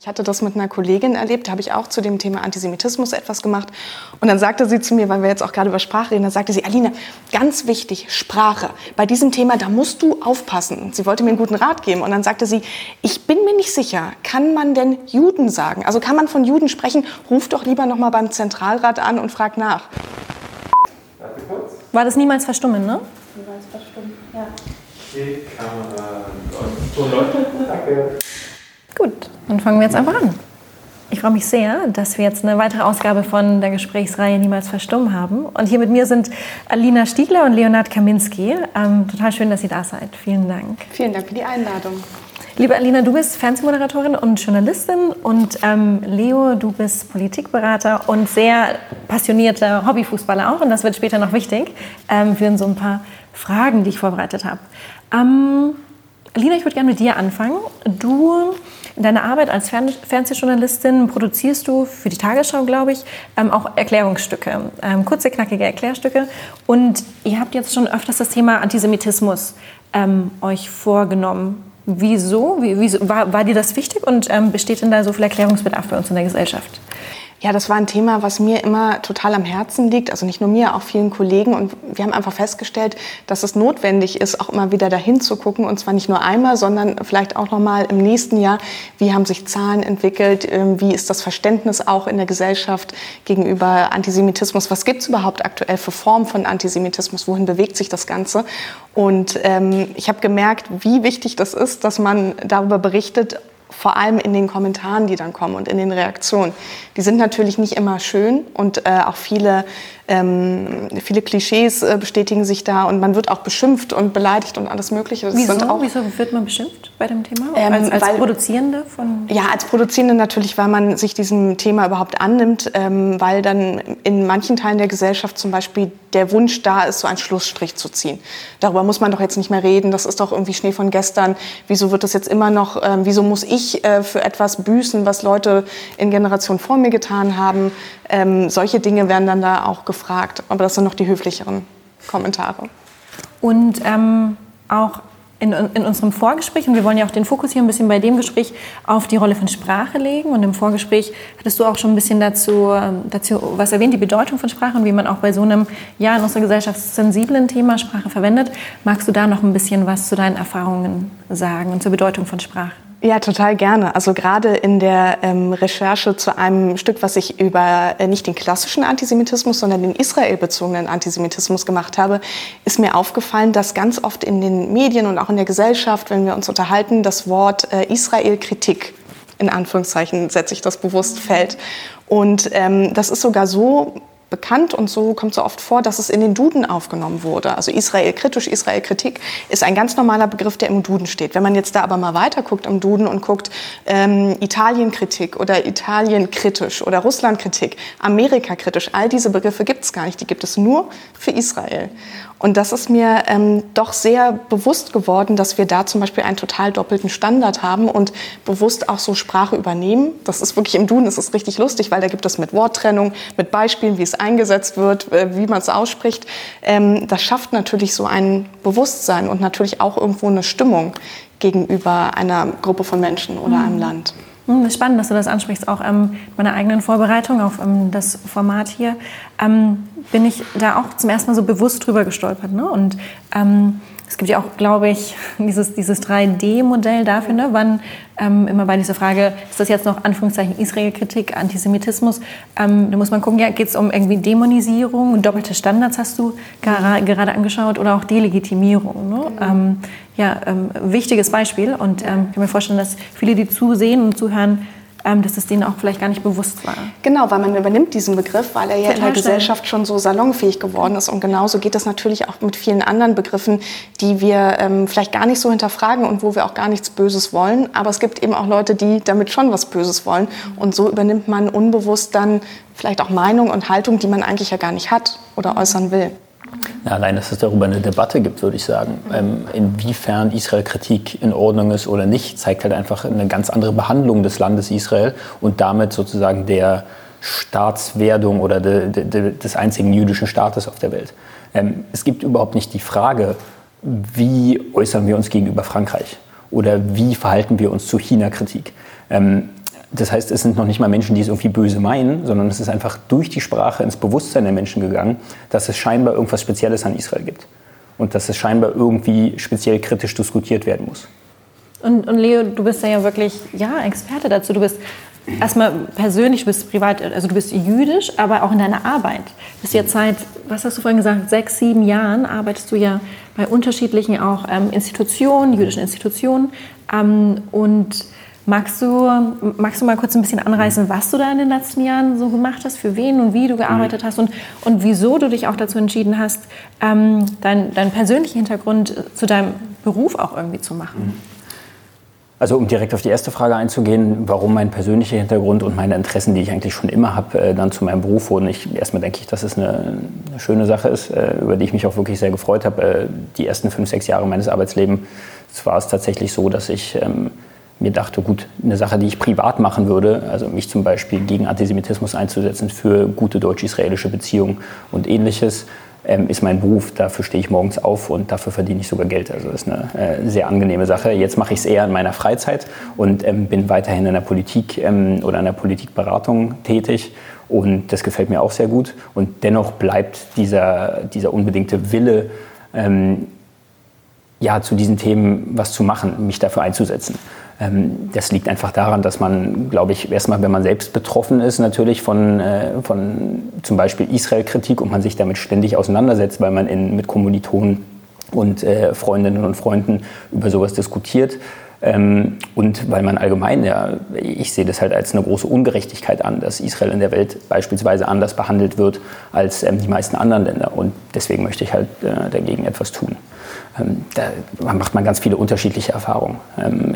Ich hatte das mit einer Kollegin erlebt, da habe ich auch zu dem Thema Antisemitismus etwas gemacht. Und dann sagte sie zu mir, weil wir jetzt auch gerade über Sprache reden, da sagte sie, Alina, ganz wichtig, Sprache. Bei diesem Thema, da musst du aufpassen. Sie wollte mir einen guten Rat geben. Und dann sagte sie, ich bin mir nicht sicher, kann man denn Juden sagen? Also kann man von Juden sprechen? Ruf doch lieber noch mal beim Zentralrat an und frag nach. War das niemals verstummen, ne? Niemals verstummen, ja. Die Kamera und so Leute. Danke. Gut, dann fangen wir jetzt einfach an. Ich freue mich sehr, dass wir jetzt eine weitere Ausgabe von der Gesprächsreihe Niemals verstummen haben. Und hier mit mir sind Alina Stiegler und Leonard Kaminski. Ähm, total schön, dass ihr da seid. Vielen Dank. Vielen Dank für die Einladung. Liebe Alina, du bist Fernsehmoderatorin und Journalistin und ähm, Leo, du bist Politikberater und sehr passionierter Hobbyfußballer auch. Und das wird später noch wichtig ähm, für so ein paar Fragen, die ich vorbereitet habe. Ähm, Alina, ich würde gerne mit dir anfangen. Du in deiner Arbeit als Fern Fernsehjournalistin produzierst du für die Tagesschau, glaube ich, ähm, auch Erklärungsstücke, ähm, kurze, knackige Erklärstücke. Und ihr habt jetzt schon öfters das Thema Antisemitismus ähm, euch vorgenommen. Wieso? Wie, wieso? War, war, dir das wichtig und ähm, besteht denn da so viel Erklärungsbedarf bei uns in der Gesellschaft? Ja, das war ein Thema, was mir immer total am Herzen liegt. Also nicht nur mir, auch vielen Kollegen. Und wir haben einfach festgestellt, dass es notwendig ist, auch immer wieder dahin zu gucken. Und zwar nicht nur einmal, sondern vielleicht auch noch mal im nächsten Jahr. Wie haben sich Zahlen entwickelt? Ähm, wie ist das Verständnis auch in der Gesellschaft gegenüber Antisemitismus? Was gibt es überhaupt aktuell für Formen von Antisemitismus? Wohin bewegt sich das Ganze? Und ähm, ich habe gemerkt, wie wichtig das ist, dass man darüber berichtet, vor allem in den Kommentaren, die dann kommen und in den Reaktionen. Die sind natürlich nicht immer schön und äh, auch viele ähm, viele Klischees äh, bestätigen sich da und man wird auch beschimpft und beleidigt und alles Mögliche. Das Wieso? Auch, Wieso wird man beschimpft bei dem Thema? Ähm, als, als weil, Produzierende von? Ja, als Produzierende natürlich, weil man sich diesem Thema überhaupt annimmt, ähm, weil dann in manchen Teilen der Gesellschaft zum Beispiel der Wunsch da ist, so einen Schlussstrich zu ziehen. Darüber muss man doch jetzt nicht mehr reden. Das ist doch irgendwie Schnee von gestern. Wieso wird das jetzt immer noch? Ähm, wieso muss ich äh, für etwas büßen, was Leute in Generationen vor mir getan haben? Ähm, solche Dinge werden dann da auch gefragt. Aber das sind noch die höflicheren Kommentare. Und ähm, auch in, in, unserem Vorgespräch, und wir wollen ja auch den Fokus hier ein bisschen bei dem Gespräch auf die Rolle von Sprache legen. Und im Vorgespräch hattest du auch schon ein bisschen dazu, ähm, dazu was erwähnt, die Bedeutung von Sprache und wie man auch bei so einem, ja, in unserer Gesellschaft sensiblen Thema Sprache verwendet. Magst du da noch ein bisschen was zu deinen Erfahrungen sagen und zur Bedeutung von Sprache? Ja, total gerne. Also gerade in der ähm, Recherche zu einem Stück, was ich über äh, nicht den klassischen Antisemitismus, sondern den israelbezogenen Antisemitismus gemacht habe, ist mir aufgefallen, dass ganz oft in den Medien und auch in der Gesellschaft, wenn wir uns unterhalten, das Wort äh, Israel-Kritik in Anführungszeichen setze ich das bewusst fällt. Und ähm, das ist sogar so bekannt und so kommt so oft vor, dass es in den Duden aufgenommen wurde. Also Israel kritisch, Israel Kritik ist ein ganz normaler Begriff, der im Duden steht. Wenn man jetzt da aber mal weiter guckt im Duden und guckt ähm, Italien Kritik oder Italien kritisch oder Russland Kritik, Amerika kritisch, all diese Begriffe gibt es gar nicht. Die gibt es nur für Israel. Und das ist mir ähm, doch sehr bewusst geworden, dass wir da zum Beispiel einen total doppelten Standard haben und bewusst auch so Sprache übernehmen. Das ist wirklich im Duden, das ist richtig lustig, weil da gibt es mit Worttrennung, mit Beispielen, wie es eingesetzt wird, äh, wie man es ausspricht. Ähm, das schafft natürlich so ein Bewusstsein und natürlich auch irgendwo eine Stimmung gegenüber einer Gruppe von Menschen oder mhm. einem Land. Hm, ist spannend, dass du das ansprichst. Auch ähm, meiner eigenen Vorbereitung auf ähm, das Format hier ähm, bin ich da auch zum ersten Mal so bewusst drüber gestolpert. Ne? Und ähm, es gibt ja auch, glaube ich, dieses, dieses 3D-Modell dafür, ne? wann ähm, immer bei dieser Frage, ist das jetzt noch Anführungszeichen Israel-Kritik, Antisemitismus, ähm, da muss man gucken, ja, geht es um irgendwie Dämonisierung, doppelte Standards hast du gar, gerade angeschaut oder auch Delegitimierung. Ne? Genau. Ähm, ja, ähm, wichtiges Beispiel und ähm, ich kann mir vorstellen, dass viele, die zusehen und zuhören, ähm, dass es denen auch vielleicht gar nicht bewusst war. Genau, weil man übernimmt diesen Begriff, weil er ja Total in der Gesellschaft schon so salonfähig geworden ist. Und genauso geht es natürlich auch mit vielen anderen Begriffen, die wir ähm, vielleicht gar nicht so hinterfragen und wo wir auch gar nichts Böses wollen. Aber es gibt eben auch Leute, die damit schon was Böses wollen. Und so übernimmt man unbewusst dann vielleicht auch Meinung und Haltung, die man eigentlich ja gar nicht hat oder äußern will. Ja, allein, dass es darüber eine Debatte gibt, würde ich sagen, ähm, inwiefern Israel-Kritik in Ordnung ist oder nicht, zeigt halt einfach eine ganz andere Behandlung des Landes Israel und damit sozusagen der Staatswerdung oder de, de, de, des einzigen jüdischen Staates auf der Welt. Ähm, es gibt überhaupt nicht die Frage, wie äußern wir uns gegenüber Frankreich oder wie verhalten wir uns zu China-Kritik. Ähm, Das heißt, es sind noch nicht mal Menschen, die es irgendwie böse meinen, sondern es ist einfach durch die Sprache ins Bewusstsein der Menschen gegangen, dass es scheinbar irgendwas Spezielles an Israel gibt. Und dass es scheinbar irgendwie speziell kritisch diskutiert werden muss. Und, und Leo, du bist ja wirklich ja, Experte dazu. Du bist erstmal persönlich, du bist privat, also du bist jüdisch, aber auch in deiner Arbeit. Du bist jetzt seit, was hast du vorhin gesagt, sechs, sieben Jahren arbeitest du ja bei unterschiedlichen auch ähm, Institutionen, jüdischen Institutionen. Ähm, und magst du, magst du mal kurz ein bisschen anreißen, was du da in den letzten Jahren so gemacht hast, für wen und wie du gearbeitet hast und, und wieso du dich auch dazu entschieden hast, ähm, deinen dein persönlichen Hintergrund zu deinem Beruf auch irgendwie zu machen? Also um direkt auf die erste Frage einzugehen, warum mein persönlicher Hintergrund und meine Interessen, die ich eigentlich schon immer habe, äh, dann zu meinem Beruf wurden. Ich, erstmal denke ich, dass es eine, eine schöne Sache ist, äh, über die ich mich auch wirklich sehr gefreut habe. Äh, die ersten fünf, sechs Jahre meines Arbeitslebens war es tatsächlich so, dass ich ähm, mir dachte, gut, eine Sache, die ich privat machen würde, also mich zum Beispiel gegen Antisemitismus einzusetzen, für gute deutsch-israelische Beziehungen und ähnliches, ähm, ist mein Beruf. Dafür stehe ich morgens auf und dafür verdiene ich sogar Geld. Also das ist eine äh, sehr angenehme Sache. Jetzt mache ich es eher in meiner Freizeit und ähm, bin weiterhin in der Politik ähm, oder in der Politikberatung tätig. Und das gefällt mir auch sehr gut. Und dennoch bleibt dieser, dieser unbedingte Wille, ähm, ja, zu diesen Themen was zu machen, mich dafür einzusetzen. Ähm, das liegt einfach daran, dass man, glaube ich, erstmal, wenn man selbst betroffen ist, natürlich von, äh, von zum Beispiel Israel-Kritik und man sich damit ständig auseinandersetzt, weil man in, mit Kommilitonen und äh, Freundinnen und Freunden über sowas diskutiert. Ähm, und weil man allgemein, ja, ich sehe das halt als eine große Ungerechtigkeit an, dass Israel in der Welt beispielsweise anders behandelt wird als ähm, die meisten anderen Länder. Und deswegen möchte ich halt äh, dagegen etwas tun. Ähm, da macht man ganz viele unterschiedliche Erfahrungen. Ähm,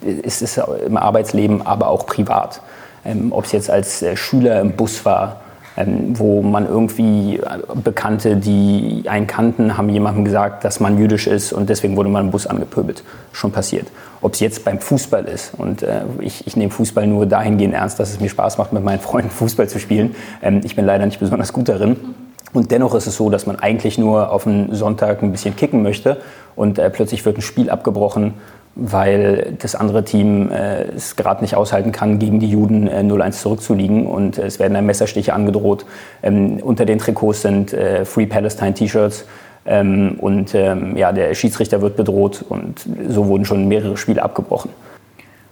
ist es im Arbeitsleben, aber auch privat. Ähm, Ob es jetzt als äh, Schüler im Bus war, wo man irgendwie äh, Bekannte, die einen kannten, haben jemandem gesagt, dass man jüdisch ist und deswegen wurde man im Bus angepöbelt. Schon passiert. Ob es jetzt beim Fußball ist und äh, ich, ich nehme Fußball nur dahingehend ernst, dass es mir Spaß macht, mit meinen Freunden Fußball zu spielen. Ähm, ich bin leider nicht besonders gut darin. Und dennoch ist es so, dass man eigentlich nur auf einen Sonntag ein bisschen kicken möchte und äh, plötzlich wird ein Spiel abgebrochen weil das andere Team äh, es gerade nicht aushalten kann, gegen die Juden äh, 0-1 zurückzuliegen. Und äh, es werden dann Messerstiche angedroht. Ähm, unter den Trikots sind äh, Free Palestine T-Shirts. Ähm, und ähm, ja, der Schiedsrichter wird bedroht. Und so wurden schon mehrere Spiele abgebrochen.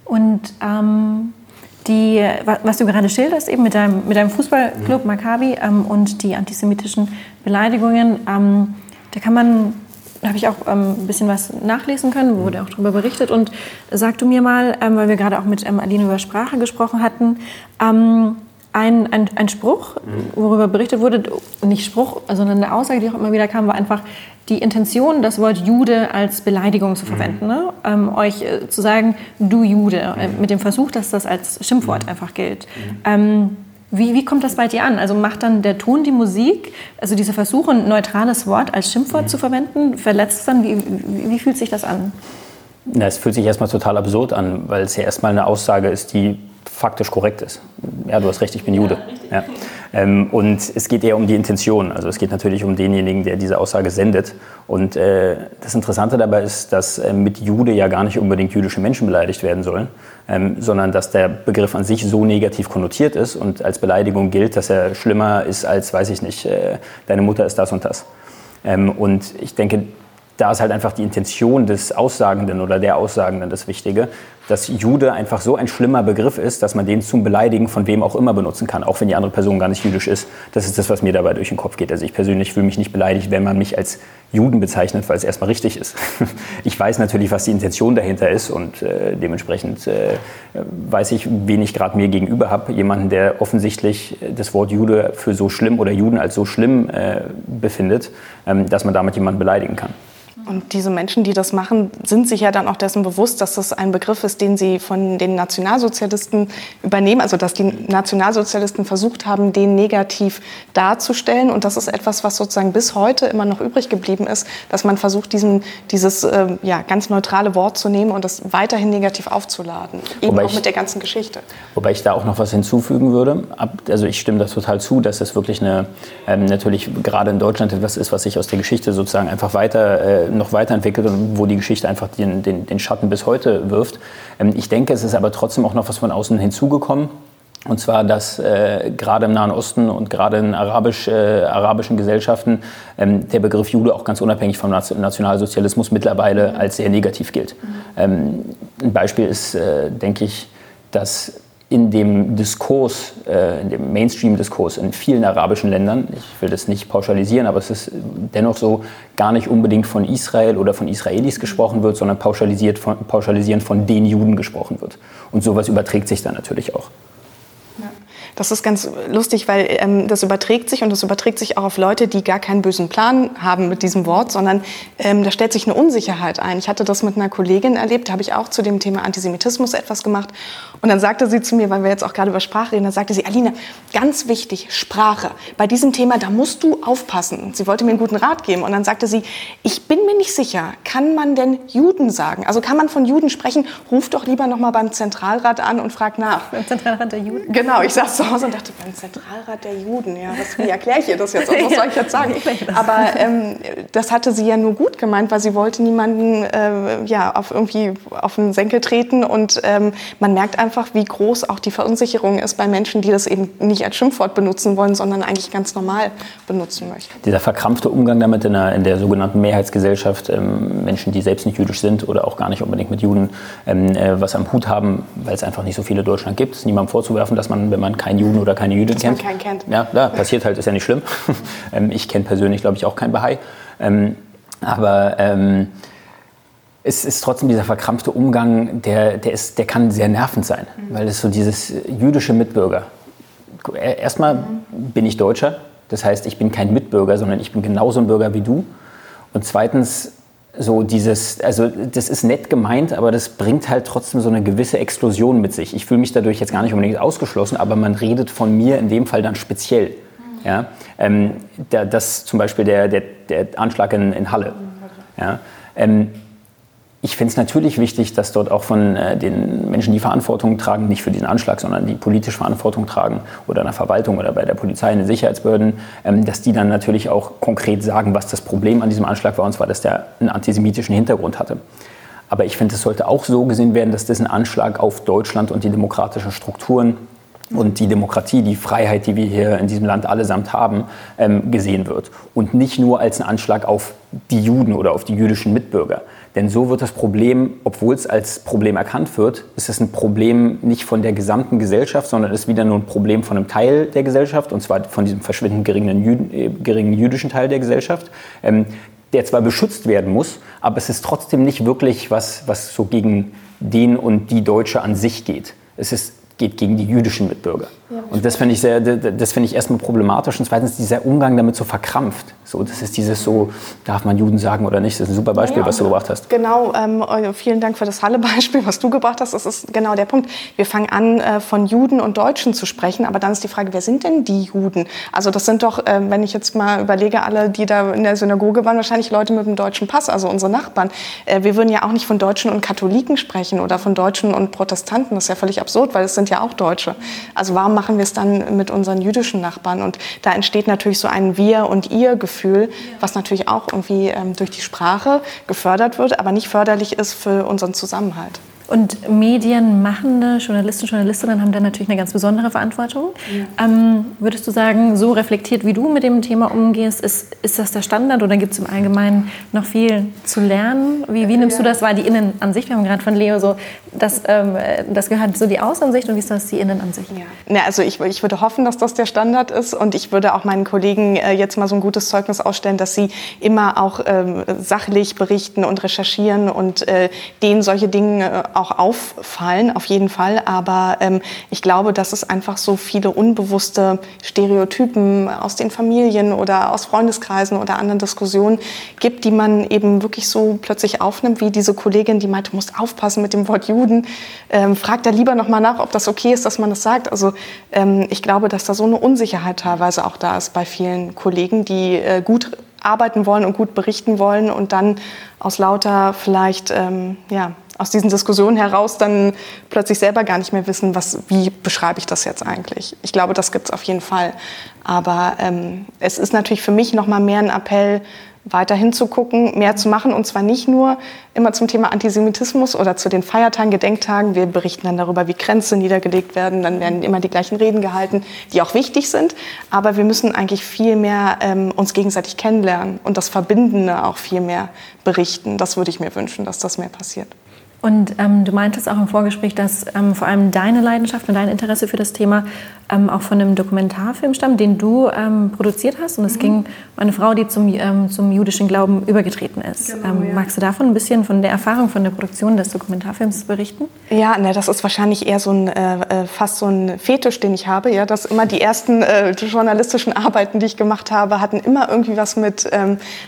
Und ähm, die, was du gerade schilderst, eben mit deinem, mit deinem Fußballclub Maccabi ähm, und die antisemitischen Beleidigungen, ähm, da kann man da habe ich auch ähm, ein bisschen was nachlesen können, wurde auch darüber berichtet. Und sag du mir mal, ähm, weil wir gerade auch mit ähm, Aline über Sprache gesprochen hatten, ähm, ein, ein, ein Spruch, worüber berichtet wurde, nicht Spruch, sondern eine Aussage, die auch immer wieder kam, war einfach die Intention, das Wort Jude als Beleidigung zu verwenden. Ne? Ähm, euch äh, zu sagen, du Jude, äh, mit dem Versuch, dass das als Schimpfwort einfach gilt. Ähm, wie, wie kommt das bei dir an? Also macht dann der Ton die Musik, also dieser Versuch, ein neutrales Wort als Schimpfwort mhm. zu verwenden, verletzt es dann? Wie, wie, wie, fühlt sich das an? Na, es fühlt sich erstmal total absurd an, weil es ja erstmal eine Aussage ist, die faktisch korrekt ist. Ja, du hast recht, ich bin Jude. Ja, ähm, und es geht eher um die Intention. Also es geht natürlich um denjenigen, der diese Aussage sendet. Und äh, das Interessante dabei ist, dass äh, mit Jude ja gar nicht unbedingt jüdische Menschen beleidigt werden sollen, ähm, sondern dass der Begriff an sich so negativ konnotiert ist und als Beleidigung gilt, dass er schlimmer ist als, weiß ich nicht, äh, deine Mutter ist das und das. Ähm, und ich denke, da ist halt einfach die Intention des Aussagenden oder der Aussagenden das Wichtige, dass Jude einfach so ein schlimmer Begriff ist, dass man den zum Beleidigen von wem auch immer benutzen kann, auch wenn die andere Person gar nicht jüdisch ist. Das ist das, was mir dabei durch den Kopf geht. Also ich persönlich fühle mich nicht beleidigt, wenn man mich als Juden bezeichnet, weil es erstmal richtig ist. Ich weiß natürlich, was die Intention dahinter ist und äh, dementsprechend äh, weiß ich, wen ich gerade mir gegenüber habe. Jemanden, der offensichtlich das Wort Jude für so schlimm oder Juden als so schlimm äh, befindet, ähm, dass man damit jemanden beleidigen kann. Und diese Menschen, die das machen, sind sich ja dann auch dessen bewusst, dass das ein Begriff ist, den sie von den Nationalsozialisten übernehmen. Also dass die Nationalsozialisten versucht haben, den negativ darzustellen. Und das ist etwas, was sozusagen bis heute immer noch übrig geblieben ist, dass man versucht, diesen, dieses äh, ja, ganz neutrale Wort zu nehmen und das weiterhin negativ aufzuladen. Eben wobei auch ich, mit der ganzen Geschichte. Wobei ich da auch noch was hinzufügen würde. Also ich stimme da total zu, dass es wirklich eine, ähm, natürlich gerade in Deutschland etwas ist, was sich aus der Geschichte sozusagen einfach weiter äh, noch weiterentwickelt und wo die Geschichte einfach den, den, den Schatten bis heute wirft. Ähm, ich denke, es ist aber trotzdem auch noch was von außen hinzugekommen. Und zwar, dass äh, gerade im Nahen Osten und gerade in arabisch, äh, arabischen Gesellschaften ähm, der Begriff Jude auch ganz unabhängig vom Nationalsozialismus mittlerweile als sehr negativ gilt. Mhm. Ähm, ein Beispiel ist, äh, denke ich, dass in dem Diskurs, äh, in dem Mainstream-Diskurs in vielen arabischen Ländern, ich will das nicht pauschalisieren, aber es ist dennoch so, gar nicht unbedingt von Israel oder von Israelis gesprochen wird, sondern pauschalisiert von, pauschalisierend von den Juden gesprochen wird. Und sowas überträgt sich dann natürlich auch. Das ist ganz lustig, weil ähm, das überträgt sich und das überträgt sich auch auf Leute, die gar keinen bösen Plan haben mit diesem Wort, sondern ähm, da stellt sich eine Unsicherheit ein. Ich hatte das mit einer Kollegin erlebt, da habe ich auch zu dem Thema Antisemitismus etwas gemacht. Und dann sagte sie zu mir, weil wir jetzt auch gerade über Sprache reden, dann sagte sie, Alina, ganz wichtig, Sprache. Bei diesem Thema, da musst du aufpassen. Sie wollte mir einen guten Rat geben. Und dann sagte sie, ich bin mir nicht sicher, kann man denn Juden sagen? Also kann man von Juden sprechen? Ruf doch lieber noch mal beim Zentralrat an und frag nach. Beim Zentralrat der Juden? Genau, ich saß zu Hause und dachte, beim Zentralrat der Juden, ja, was, wie erkläre ich ihr das jetzt? Was soll ich jetzt sagen? Aber ähm, das hatte sie ja nur gut gemeint, weil sie wollte niemanden äh, ja, auf irgendwie auf den Senkel treten. Und ähm, man merkt einfach, wie groß auch die Verunsicherung ist bei Menschen, die das eben nicht als Schimpfwort benutzen wollen, sondern eigentlich ganz normal benutzen möchten. Dieser verkrampfte Umgang damit in der, in der sogenannten Mehrheitsgesellschaft, ähm, Menschen, die selbst nicht jüdisch sind oder auch gar nicht unbedingt mit Juden ähm, äh, was am Hut haben, weil es einfach nicht so viele in Deutschland gibt, ist niemandem vorzuwerfen, dass man, wenn man keinen Juden oder keine Jüdin kennt. keinen kennt. Ja, ja, passiert halt, ist ja nicht schlimm. Ähm, ich kenne persönlich, glaube ich, auch kein Bahai. Ähm, aber ähm, es ist trotzdem dieser verkrampfte Umgang, der, der, ist, der kann sehr nervend sein, mhm. weil es so dieses jüdische Mitbürger. Erstmal mhm. bin ich Deutscher, das heißt, ich bin kein Mitbürger, sondern ich bin genauso ein Bürger wie du. Und zweitens so dieses, also das ist nett gemeint, aber das bringt halt trotzdem so eine gewisse Explosion mit sich. Ich fühle mich dadurch jetzt gar nicht unbedingt ausgeschlossen, aber man redet von mir in dem Fall dann speziell. Ja? Ähm, der, das zum Beispiel der, der, der Anschlag in, in Halle. Ja? Ähm, ich finde es natürlich wichtig, dass dort auch von äh, den Menschen, die Verantwortung tragen, nicht für diesen Anschlag, sondern die politische Verantwortung tragen oder in der Verwaltung oder bei der Polizei in den Sicherheitsbehörden, ähm, dass die dann natürlich auch konkret sagen, was das Problem an diesem Anschlag war, und zwar, dass der einen antisemitischen Hintergrund hatte. Aber ich finde, es sollte auch so gesehen werden, dass das ein Anschlag auf Deutschland und die demokratischen Strukturen und die Demokratie, die Freiheit, die wir hier in diesem Land allesamt haben, ähm, gesehen wird. Und nicht nur als ein Anschlag auf die Juden oder auf die jüdischen Mitbürger. Denn so wird das Problem, obwohl es als Problem erkannt wird, ist es ein Problem nicht von der gesamten Gesellschaft, sondern ist wieder nur ein Problem von einem Teil der Gesellschaft, und zwar von diesem verschwindend geringen, Jüd äh, geringen jüdischen Teil der Gesellschaft, ähm, der zwar beschützt werden muss, aber es ist trotzdem nicht wirklich was, was so gegen den und die Deutsche an sich geht. Es ist geht gegen die jüdischen Mitbürger. Und das finde ich, sehr, das find ich erstmal problematisch und zweitens dieser Umgang damit so verkrampft. So, das ist dieses so, darf man Juden sagen oder nicht? Das ist ein super Beispiel, ja, was du gebracht hast. Genau, ähm, vielen Dank für das Halle-Beispiel, was du gebracht hast. Das ist genau der Punkt. Wir fangen an, äh, von Juden und Deutschen zu sprechen, aber dann ist die Frage, wer sind denn die Juden? Also das sind doch, äh, wenn ich jetzt mal überlege, alle, die da in der Synagoge waren, wahrscheinlich Leute mit einem deutschen Pass, also unsere Nachbarn. Äh, wir würden ja auch nicht von Deutschen und Katholiken sprechen oder von Deutschen und Protestanten. Das ist ja völlig absurd, weil es sind ja auch Deutsche. Also warum machen wir es dann mit unseren jüdischen Nachbarn? Und da entsteht natürlich so ein Wir- und Ihr-Gefühl, was natürlich auch irgendwie ähm, durch die Sprache gefördert wird, aber nicht förderlich ist für unseren Zusammenhalt. Und medienmachende Journalisten, Journalistinnen haben da natürlich eine ganz besondere Verantwortung. Ja. Ähm, würdest du sagen, so reflektiert wie du mit dem Thema umgehst, ist, ist das der Standard oder gibt es im Allgemeinen noch viel zu lernen? Wie, wie nimmst ja. du das wahr, die Innenansicht? Wir haben gerade von Leo so, das, ähm, das gehört so die Außenansicht und wie ist das die Innenansicht? Ja. ja also ich, ich würde hoffen, dass das der Standard ist und ich würde auch meinen Kollegen äh, jetzt mal so ein gutes Zeugnis ausstellen, dass sie immer auch ähm, sachlich berichten und recherchieren und äh, denen solche Dinge äh, auch auffallen, auf jeden Fall. Aber ähm, ich glaube, dass es einfach so viele unbewusste Stereotypen aus den Familien oder aus Freundeskreisen oder anderen Diskussionen gibt, die man eben wirklich so plötzlich aufnimmt, wie diese Kollegin, die meinte, du musst aufpassen mit dem Wort Juden. Ähm, fragt da lieber noch mal nach, ob das okay ist, dass man das sagt. Also ähm, ich glaube, dass da so eine Unsicherheit teilweise auch da ist bei vielen Kollegen, die äh, gut arbeiten wollen und gut berichten wollen und dann aus lauter vielleicht ähm, ja, aus diesen Diskussionen heraus dann plötzlich selber gar nicht mehr wissen, was, wie beschreibe ich das jetzt eigentlich. Ich glaube, das gibt es auf jeden Fall. Aber ähm, es ist natürlich für mich noch mal mehr ein Appell, weiterhin zu gucken, mehr zu machen und zwar nicht nur immer zum Thema Antisemitismus oder zu den Feiertagen, Gedenktagen. Wir berichten dann darüber, wie Grenzen niedergelegt werden, dann werden immer die gleichen Reden gehalten, die auch wichtig sind. Aber wir müssen eigentlich viel mehr ähm, uns gegenseitig kennenlernen und das Verbindende auch viel mehr berichten. Das würde ich mir wünschen, dass das mehr passiert. Und ähm, du meintest auch im Vorgespräch, dass ähm, vor allem deine Leidenschaft und dein Interesse für das Thema ähm, auch von einem Dokumentarfilm stammt, den du ähm, produziert hast. Und es mhm. ging um eine Frau, die zum, ähm, zum jüdischen Glauben übergetreten ist. Genau, ähm, ja. Magst du davon ein bisschen von der Erfahrung von der Produktion des Dokumentarfilms berichten? Ja, ne, das ist wahrscheinlich eher so ein, äh, äh, fast so ein Fetisch, den ich habe. Ja, dass immer die ersten äh, journalistischen Arbeiten, die ich gemacht habe, hatten immer irgendwie was mit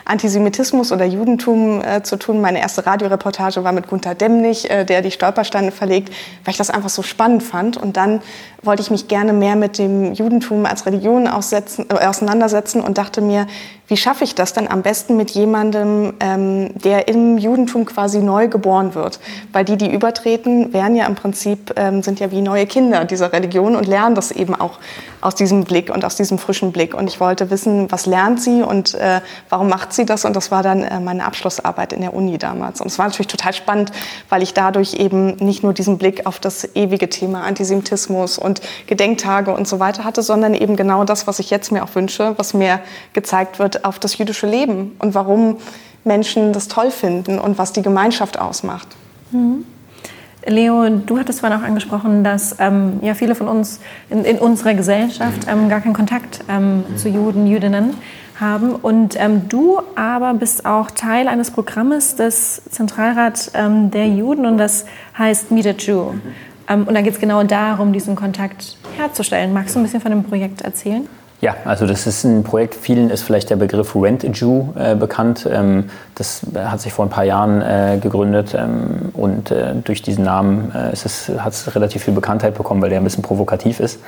Antisemitismus oder Judentum äh, zu tun. Meine erste Radioreportage war mit Gunther Demnig König, äh, der die Stolpersteine verlegt, weil ich das einfach so spannend fand. Und dann wollte ich mich gerne mehr mit dem Judentum als Religion äh, auseinandersetzen und dachte mir, wie schaffe ich das denn am besten mit jemandem, ähm, der im Judentum quasi neu geboren wird? Weil die, die übertreten, werden ja im Prinzip, ähm, sind ja wie neue Kinder dieser Religion und lernen das eben auch aus diesem Blick und aus diesem frischen Blick. Und ich wollte wissen, was lernt sie und äh, warum macht sie das? Und das war dann äh, meine Abschlussarbeit in der Uni damals. Und es war natürlich total spannend, weil ich dadurch eben nicht nur diesen Blick auf das ewige Thema Antisemitismus und Gedenktage und so weiter hatte, sondern eben genau das, was ich jetzt mir auch wünsche, was mir gezeigt wird auf das jüdische Leben und warum Menschen das toll finden und was die Gemeinschaft ausmacht. Mhm. Leo, du hattest vorhin auch angesprochen, dass ähm, ja viele von uns in, in unserer Gesellschaft ähm, gar keinen Kontakt ähm, zu Juden, Jüdinnen haben. Und ähm, du aber bist auch Teil eines Programmes des Zentralrats ähm, der Juden und das heißt Meet a Jew. Ähm, und da geht es genau darum, diesen Kontakt herzustellen. Magst du ein bisschen von dem Projekt erzählen? Ja, also das ist ein Projekt, vielen ist vielleicht der Begriff Rent a Jew äh, bekannt. Ähm, das hat sich vor ein paar Jahren äh, gegründet ähm, und äh, durch diesen Namen äh, es, hat es relativ viel Bekanntheit bekommen, weil der ein bisschen provokativ ist.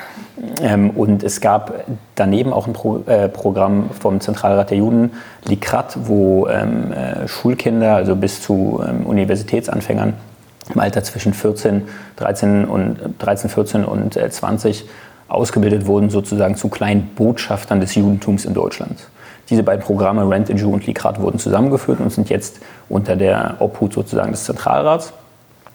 Ähm, und es gab daneben auch ein Pro äh, Programm vom Zentralrat der Juden, Likrat, wo ähm, äh, Schulkinder, also bis zu ähm, Universitätsanfängern im Alter zwischen 14, 13, und, 13 14 und 20 ausgebildet wurden sozusagen zu kleinen Botschaftern des Judentums in Deutschland. Diese beiden Programme, Rent a Jew und Likrat, wurden zusammengeführt und sind jetzt unter der Obhut sozusagen des Zentralrats.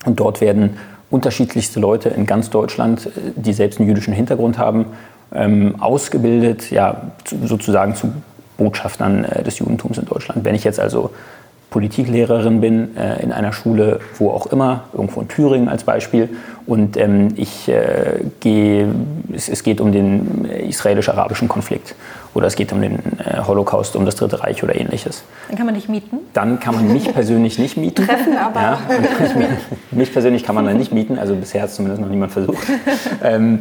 Und dort werden unterschiedlichste Leute in ganz Deutschland, die selbst einen jüdischen Hintergrund haben, ähm, ausgebildet, ja, sozusagen zu Botschaftern äh, des Judentums in Deutschland. Wenn ich jetzt also Politiklehrerin bin äh, in einer Schule, wo auch immer, irgendwo in Thüringen als Beispiel. Und ähm, ich äh, gehe, es, es, geht um den israelisch-arabischen Konflikt oder es geht um den äh, Holocaust, um das Dritte Reich oder ähnliches. Dann kann man dich mieten? Dann kann man mich persönlich nicht mieten. Treffen aber. Ja, mich persönlich kann man dann nicht mieten, also bisher hat es zumindest noch niemand versucht. ähm,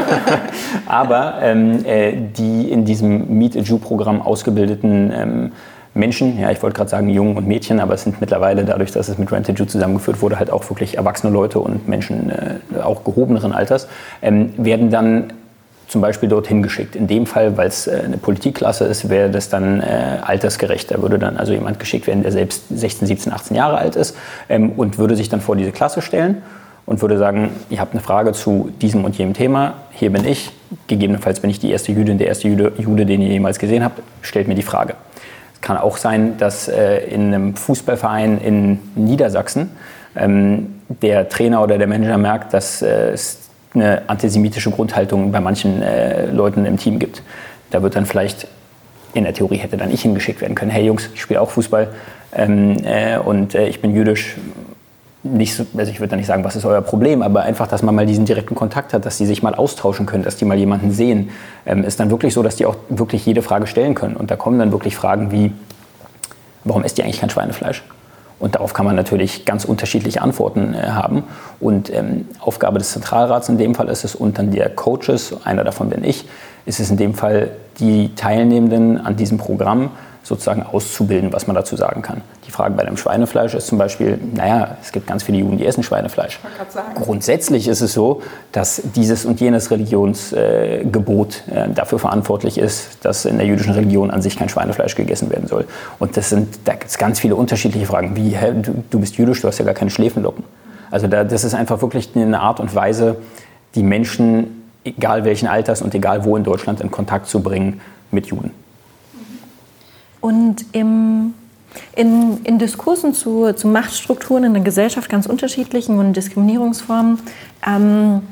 aber ähm, äh, die in diesem Meet a Jew-Programm ausgebildeten ähm, Menschen, ja, ich wollte gerade sagen Jungen und Mädchen, aber es sind mittlerweile dadurch, dass es mit Rented Jew zusammengeführt wurde, halt auch wirklich erwachsene Leute und Menschen äh, auch gehobeneren Alters, ähm, werden dann zum Beispiel dorthin geschickt. In dem Fall, weil es äh, eine Politikklasse ist, wäre das dann äh, altersgerecht. Da würde dann also jemand geschickt werden, der selbst 16, 17, 18 Jahre alt ist ähm, und würde sich dann vor diese Klasse stellen und würde sagen, ihr habt eine Frage zu diesem und jenem Thema, hier bin ich, gegebenenfalls bin ich die erste Jüdin, der erste Jude, Jude den ihr jemals gesehen habt, stellt mir die Frage. Kann auch sein, dass äh, in einem Fußballverein in Niedersachsen ähm, der Trainer oder der Manager merkt, dass äh, es eine antisemitische Grundhaltung bei manchen äh, Leuten im Team gibt. Da wird dann vielleicht, in der Theorie hätte dann ich hingeschickt werden können, hey Jungs, ich spiele auch Fußball ähm, äh, und äh, ich bin jüdisch, nicht so, also ich würde da nicht sagen, was ist euer Problem, aber einfach, dass man mal diesen direkten Kontakt hat, dass sie sich mal austauschen können, dass die mal jemanden sehen, ähm, ist dann wirklich so, dass die auch wirklich jede Frage stellen können. Und da kommen dann wirklich Fragen wie, warum esst ihr eigentlich kein Schweinefleisch? Und darauf kann man natürlich ganz unterschiedliche Antworten äh, haben. Und ähm, Aufgabe des Zentralrats in dem Fall ist es und dann der Coaches, einer davon bin ich, ist es in dem Fall, die Teilnehmenden an diesem Programm sozusagen auszubilden, was man dazu sagen kann. Die Frage bei dem Schweinefleisch ist zum Beispiel, naja, es gibt ganz viele Juden, die essen Schweinefleisch. Grundsätzlich ist es so, dass dieses und jenes Religionsgebot äh, äh, dafür verantwortlich ist, dass in der jüdischen Religion an sich kein Schweinefleisch gegessen werden soll. Und das sind, da gibt es ganz viele unterschiedliche Fragen, wie, hä, du, du, bist jüdisch, du hast ja gar keine Schläfenlocken. Also da, das ist einfach wirklich eine Art und Weise, die Menschen, egal welchen Alters und egal wo in Deutschland, in Kontakt zu bringen mit Juden. Und im, in, in Diskursen zu, zu Machtstrukturen in der Gesellschaft ganz unterschiedlichen und Diskriminierungsformen ähm,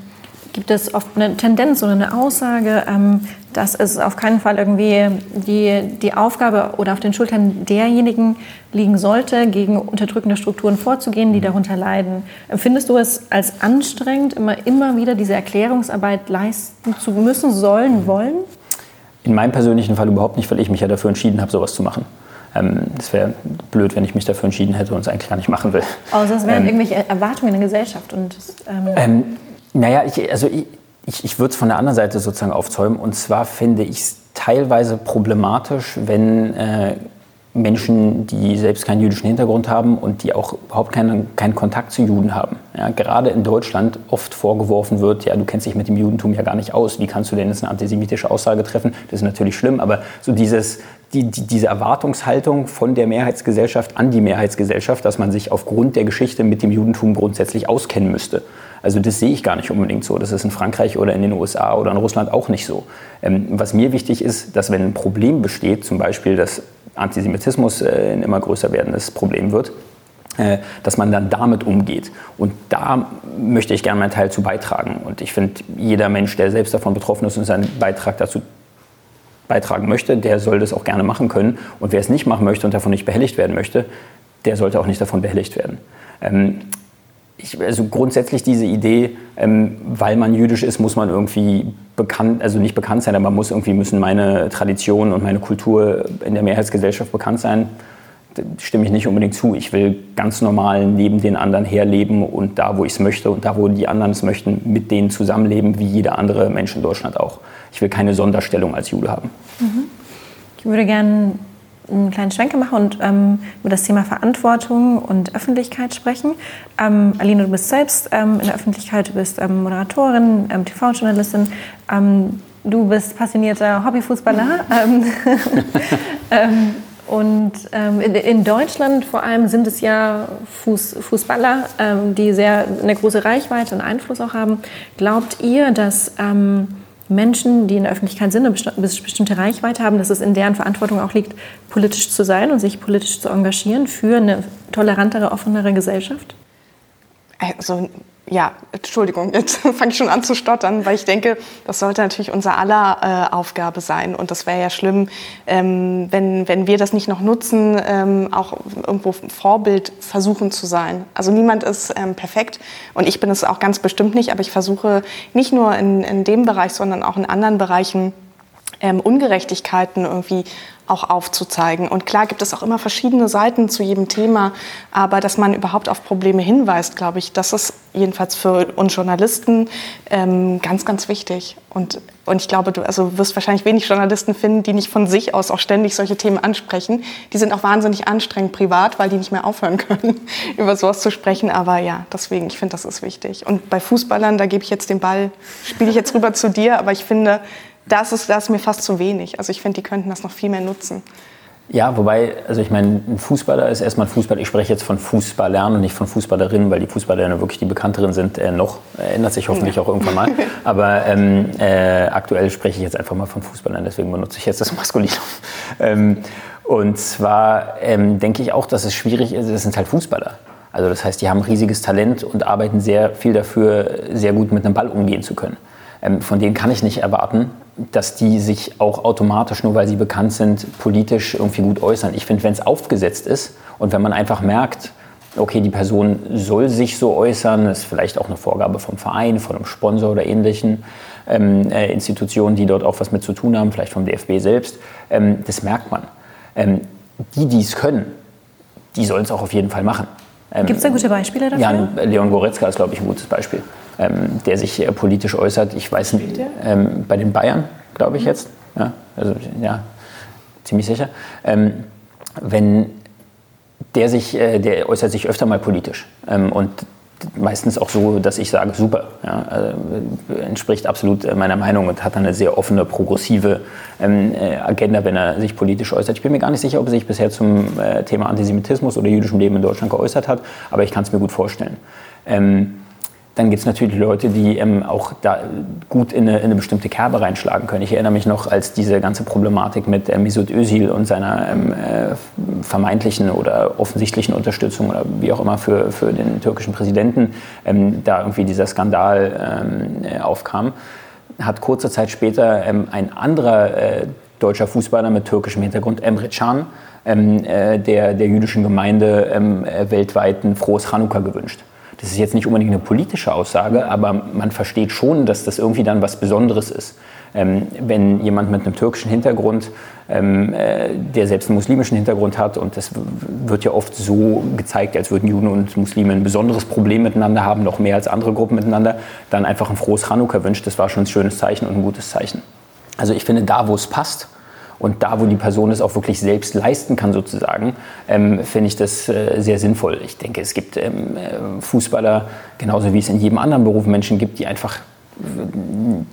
gibt es oft eine Tendenz oder eine Aussage, ähm, dass es auf keinen Fall irgendwie die, die Aufgabe oder auf den Schultern derjenigen liegen sollte, gegen unterdrückende Strukturen vorzugehen, die darunter leiden. Empfindest du es als anstrengend, immer, immer wieder diese Erklärungsarbeit leisten zu müssen, sollen, wollen? In meinem persönlichen Fall überhaupt nicht, weil ich mich ja dafür entschieden habe, sowas zu machen. Ähm, es wäre blöd, wenn ich mich dafür entschieden hätte und es eigentlich gar nicht machen will. Außer es wären ähm, irgendwelche Erwartungen in der Gesellschaft. Und, ähm, ähm naja, ich, also ich, ich, ich würde es von der anderen Seite sozusagen aufzäumen. Und zwar finde ich es teilweise problematisch, wenn äh, Menschen, die selbst keinen jüdischen Hintergrund haben und die auch überhaupt keinen, keinen Kontakt zu Juden haben. Ja, gerade in Deutschland oft vorgeworfen wird, ja, du kennst dich mit dem Judentum ja gar nicht aus. Wie kannst du denn jetzt eine antisemitische Aussage treffen? Das ist natürlich schlimm, aber so dieses, die, die, diese Erwartungshaltung von der Mehrheitsgesellschaft an die Mehrheitsgesellschaft, dass man sich aufgrund der Geschichte mit dem Judentum grundsätzlich auskennen müsste. Also das sehe ich gar nicht unbedingt so. Das ist in Frankreich oder in den USA oder in Russland auch nicht so. Ähm, was mir wichtig ist, dass wenn ein Problem besteht, zum Beispiel, dass Antisemitismus äh, ein immer größer werdendes Problem wird, äh, dass man dann damit umgeht. Und da möchte ich gerne meinen Teil zu beitragen. Und ich finde, jeder Mensch, der selbst davon betroffen ist und seinen Beitrag dazu beitragen möchte, der soll das auch gerne machen können. Und wer es nicht machen möchte und davon nicht behelligt werden möchte, der sollte auch nicht davon behelligt werden. Ähm, ich, also grundsätzlich diese Idee, ähm, weil man jüdisch ist, muss man irgendwie bekannt, also nicht bekannt sein, aber muss irgendwie müssen meine Tradition und meine Kultur in der Mehrheitsgesellschaft bekannt sein. Stimme ich nicht unbedingt zu. Ich will ganz normal neben den anderen herleben und da, wo ich es möchte und da, wo die anderen es möchten, mit denen zusammenleben, wie jeder andere Mensch in Deutschland auch. Ich will keine Sonderstellung als Jude haben. Mhm. Ich würde gerne einen kleinen Schwenker machen und ähm, über das Thema Verantwortung und Öffentlichkeit sprechen. Ähm, Aline, du bist selbst ähm, in der Öffentlichkeit, du bist ähm, Moderatorin, ähm, TV-Journalistin. Ähm, du bist passionierter Hobbyfußballer. und in, in, Deutschland vor allem sind es ja Fuß, Fußballer, die sehr eine große Reichweite und Einfluss auch haben. Glaubt ihr, dass Menschen, die in der Öffentlichkeit sind, eine bestimmte Reichweite haben, dass es in deren Verantwortung auch liegt, politisch zu sein und sich politisch zu engagieren für eine tolerantere, offenere Gesellschaft? Also ja, Entschuldigung, jetzt fange ich schon an zu stottern, weil ich denke, das sollte natürlich unser aller äh, Aufgabe sein. Und das wäre ja schlimm, ähm, wenn, wenn wir das nicht noch nutzen, ähm, auch irgendwo Vorbild versuchen zu sein. Also niemand ist ähm, perfekt und ich bin es auch ganz bestimmt nicht, aber ich versuche nicht nur in, in dem Bereich, sondern auch in anderen Bereichen ähm, Ungerechtigkeiten irgendwie auch aufzuzeigen. Und klar gibt es auch immer verschiedene Seiten zu jedem Thema, aber dass man überhaupt auf Probleme hinweist, glaube ich, das ist jedenfalls für uns Journalisten ähm, ganz, ganz wichtig. Und, und ich glaube, du also wirst wahrscheinlich wenig Journalisten finden, die nicht von sich aus auch ständig solche Themen ansprechen. Die sind auch wahnsinnig anstrengend privat, weil die nicht mehr aufhören können, über sowas zu sprechen. Aber ja, deswegen, ich finde, das ist wichtig. Und bei Fußballern, da gebe ich jetzt den Ball, spiele ich jetzt rüber zu dir, aber ich finde, das ist, das ist mir fast zu wenig. Also ich finde, die könnten das noch viel mehr nutzen. Ja, wobei, also ich meine, ein Fußballer ist erstmal ein Fußballer. Ich spreche jetzt von Fußballern und nicht von Fußballerinnen, weil die Fußballerinnen wirklich die bekannteren sind. Äh, noch ändert sich hoffentlich ja. auch irgendwann mal. Aber ähm, äh, aktuell spreche ich jetzt einfach mal von Fußballern, deswegen benutze ich jetzt das Maskulinum. Ähm, und zwar ähm, denke ich auch, dass es schwierig ist. Es sind halt Fußballer. Also das heißt, die haben riesiges Talent und arbeiten sehr viel dafür, sehr gut mit einem Ball umgehen zu können. Ähm, von denen kann ich nicht erwarten, dass die sich auch automatisch, nur weil sie bekannt sind, politisch irgendwie gut äußern. Ich finde, wenn es aufgesetzt ist und wenn man einfach merkt, okay, die Person soll sich so äußern, ist vielleicht auch eine Vorgabe vom Verein, von einem Sponsor oder ähnlichen ähm, äh, Institutionen, die dort auch was mit zu tun haben, vielleicht vom DFB selbst, ähm, das merkt man. Ähm, die, die es können, die sollen es auch auf jeden Fall machen. Ähm, Gibt es da gute Beispiele dafür? Ja, Leon Goretzka ist, glaube ich, ein gutes Beispiel ähm, der sich politisch äußert. Ich weiß nicht, ähm, bei den Bayern, glaube ich mhm. jetzt. Ja, also, ja, ziemlich sicher. Ähm, wenn der sich, äh, der äußert sich öfter mal politisch ähm, und meistens auch so, dass ich sage, super, ja, äh, entspricht absolut äh, meiner Meinung und hat eine sehr offene, progressive ähm, äh, Agenda, wenn er sich politisch äußert. Ich bin mir gar nicht sicher, ob er sich bisher zum äh, Thema Antisemitismus oder jüdischem Leben in Deutschland geäußert hat, aber ich kann es mir gut vorstellen. Ähm, dann gibt es natürlich Leute, die ähm, auch da gut in eine, in eine, bestimmte Kerbe reinschlagen können. Ich erinnere mich noch, als diese ganze Problematik mit äh, Mesut Özil und seiner ähm, äh, vermeintlichen oder offensichtlichen Unterstützung oder wie auch immer für, für den türkischen Präsidenten ähm, da irgendwie dieser Skandal ähm, äh, aufkam, hat kurze Zeit später ähm, ein anderer äh, deutscher Fußballer mit türkischem Hintergrund, Emre Can, ähm, äh, der, der jüdischen Gemeinde äh, weltweit ein frohes Chanukka gewünscht. Das ist jetzt nicht unbedingt eine politische Aussage, aber man versteht schon, dass das irgendwie dann was Besonderes ist. Ähm, wenn jemand mit einem türkischen Hintergrund, ähm, äh, der selbst einen muslimischen Hintergrund hat, und das wird ja oft so gezeigt, als würden Juden und Muslime ein besonderes Problem miteinander haben, noch mehr als andere Gruppen miteinander, dann einfach ein frohes Chanukka wünscht, das war schon ein schönes Zeichen und ein gutes Zeichen. Also ich finde, da wo es passt, und da, wo die Person es auch wirklich selbst leisten kann, sozusagen, ähm, finde ich das äh, sehr sinnvoll. Ich denke, es gibt ähm, äh, Fußballer, genauso wie es in jedem anderen Beruf Menschen gibt, die einfach äh,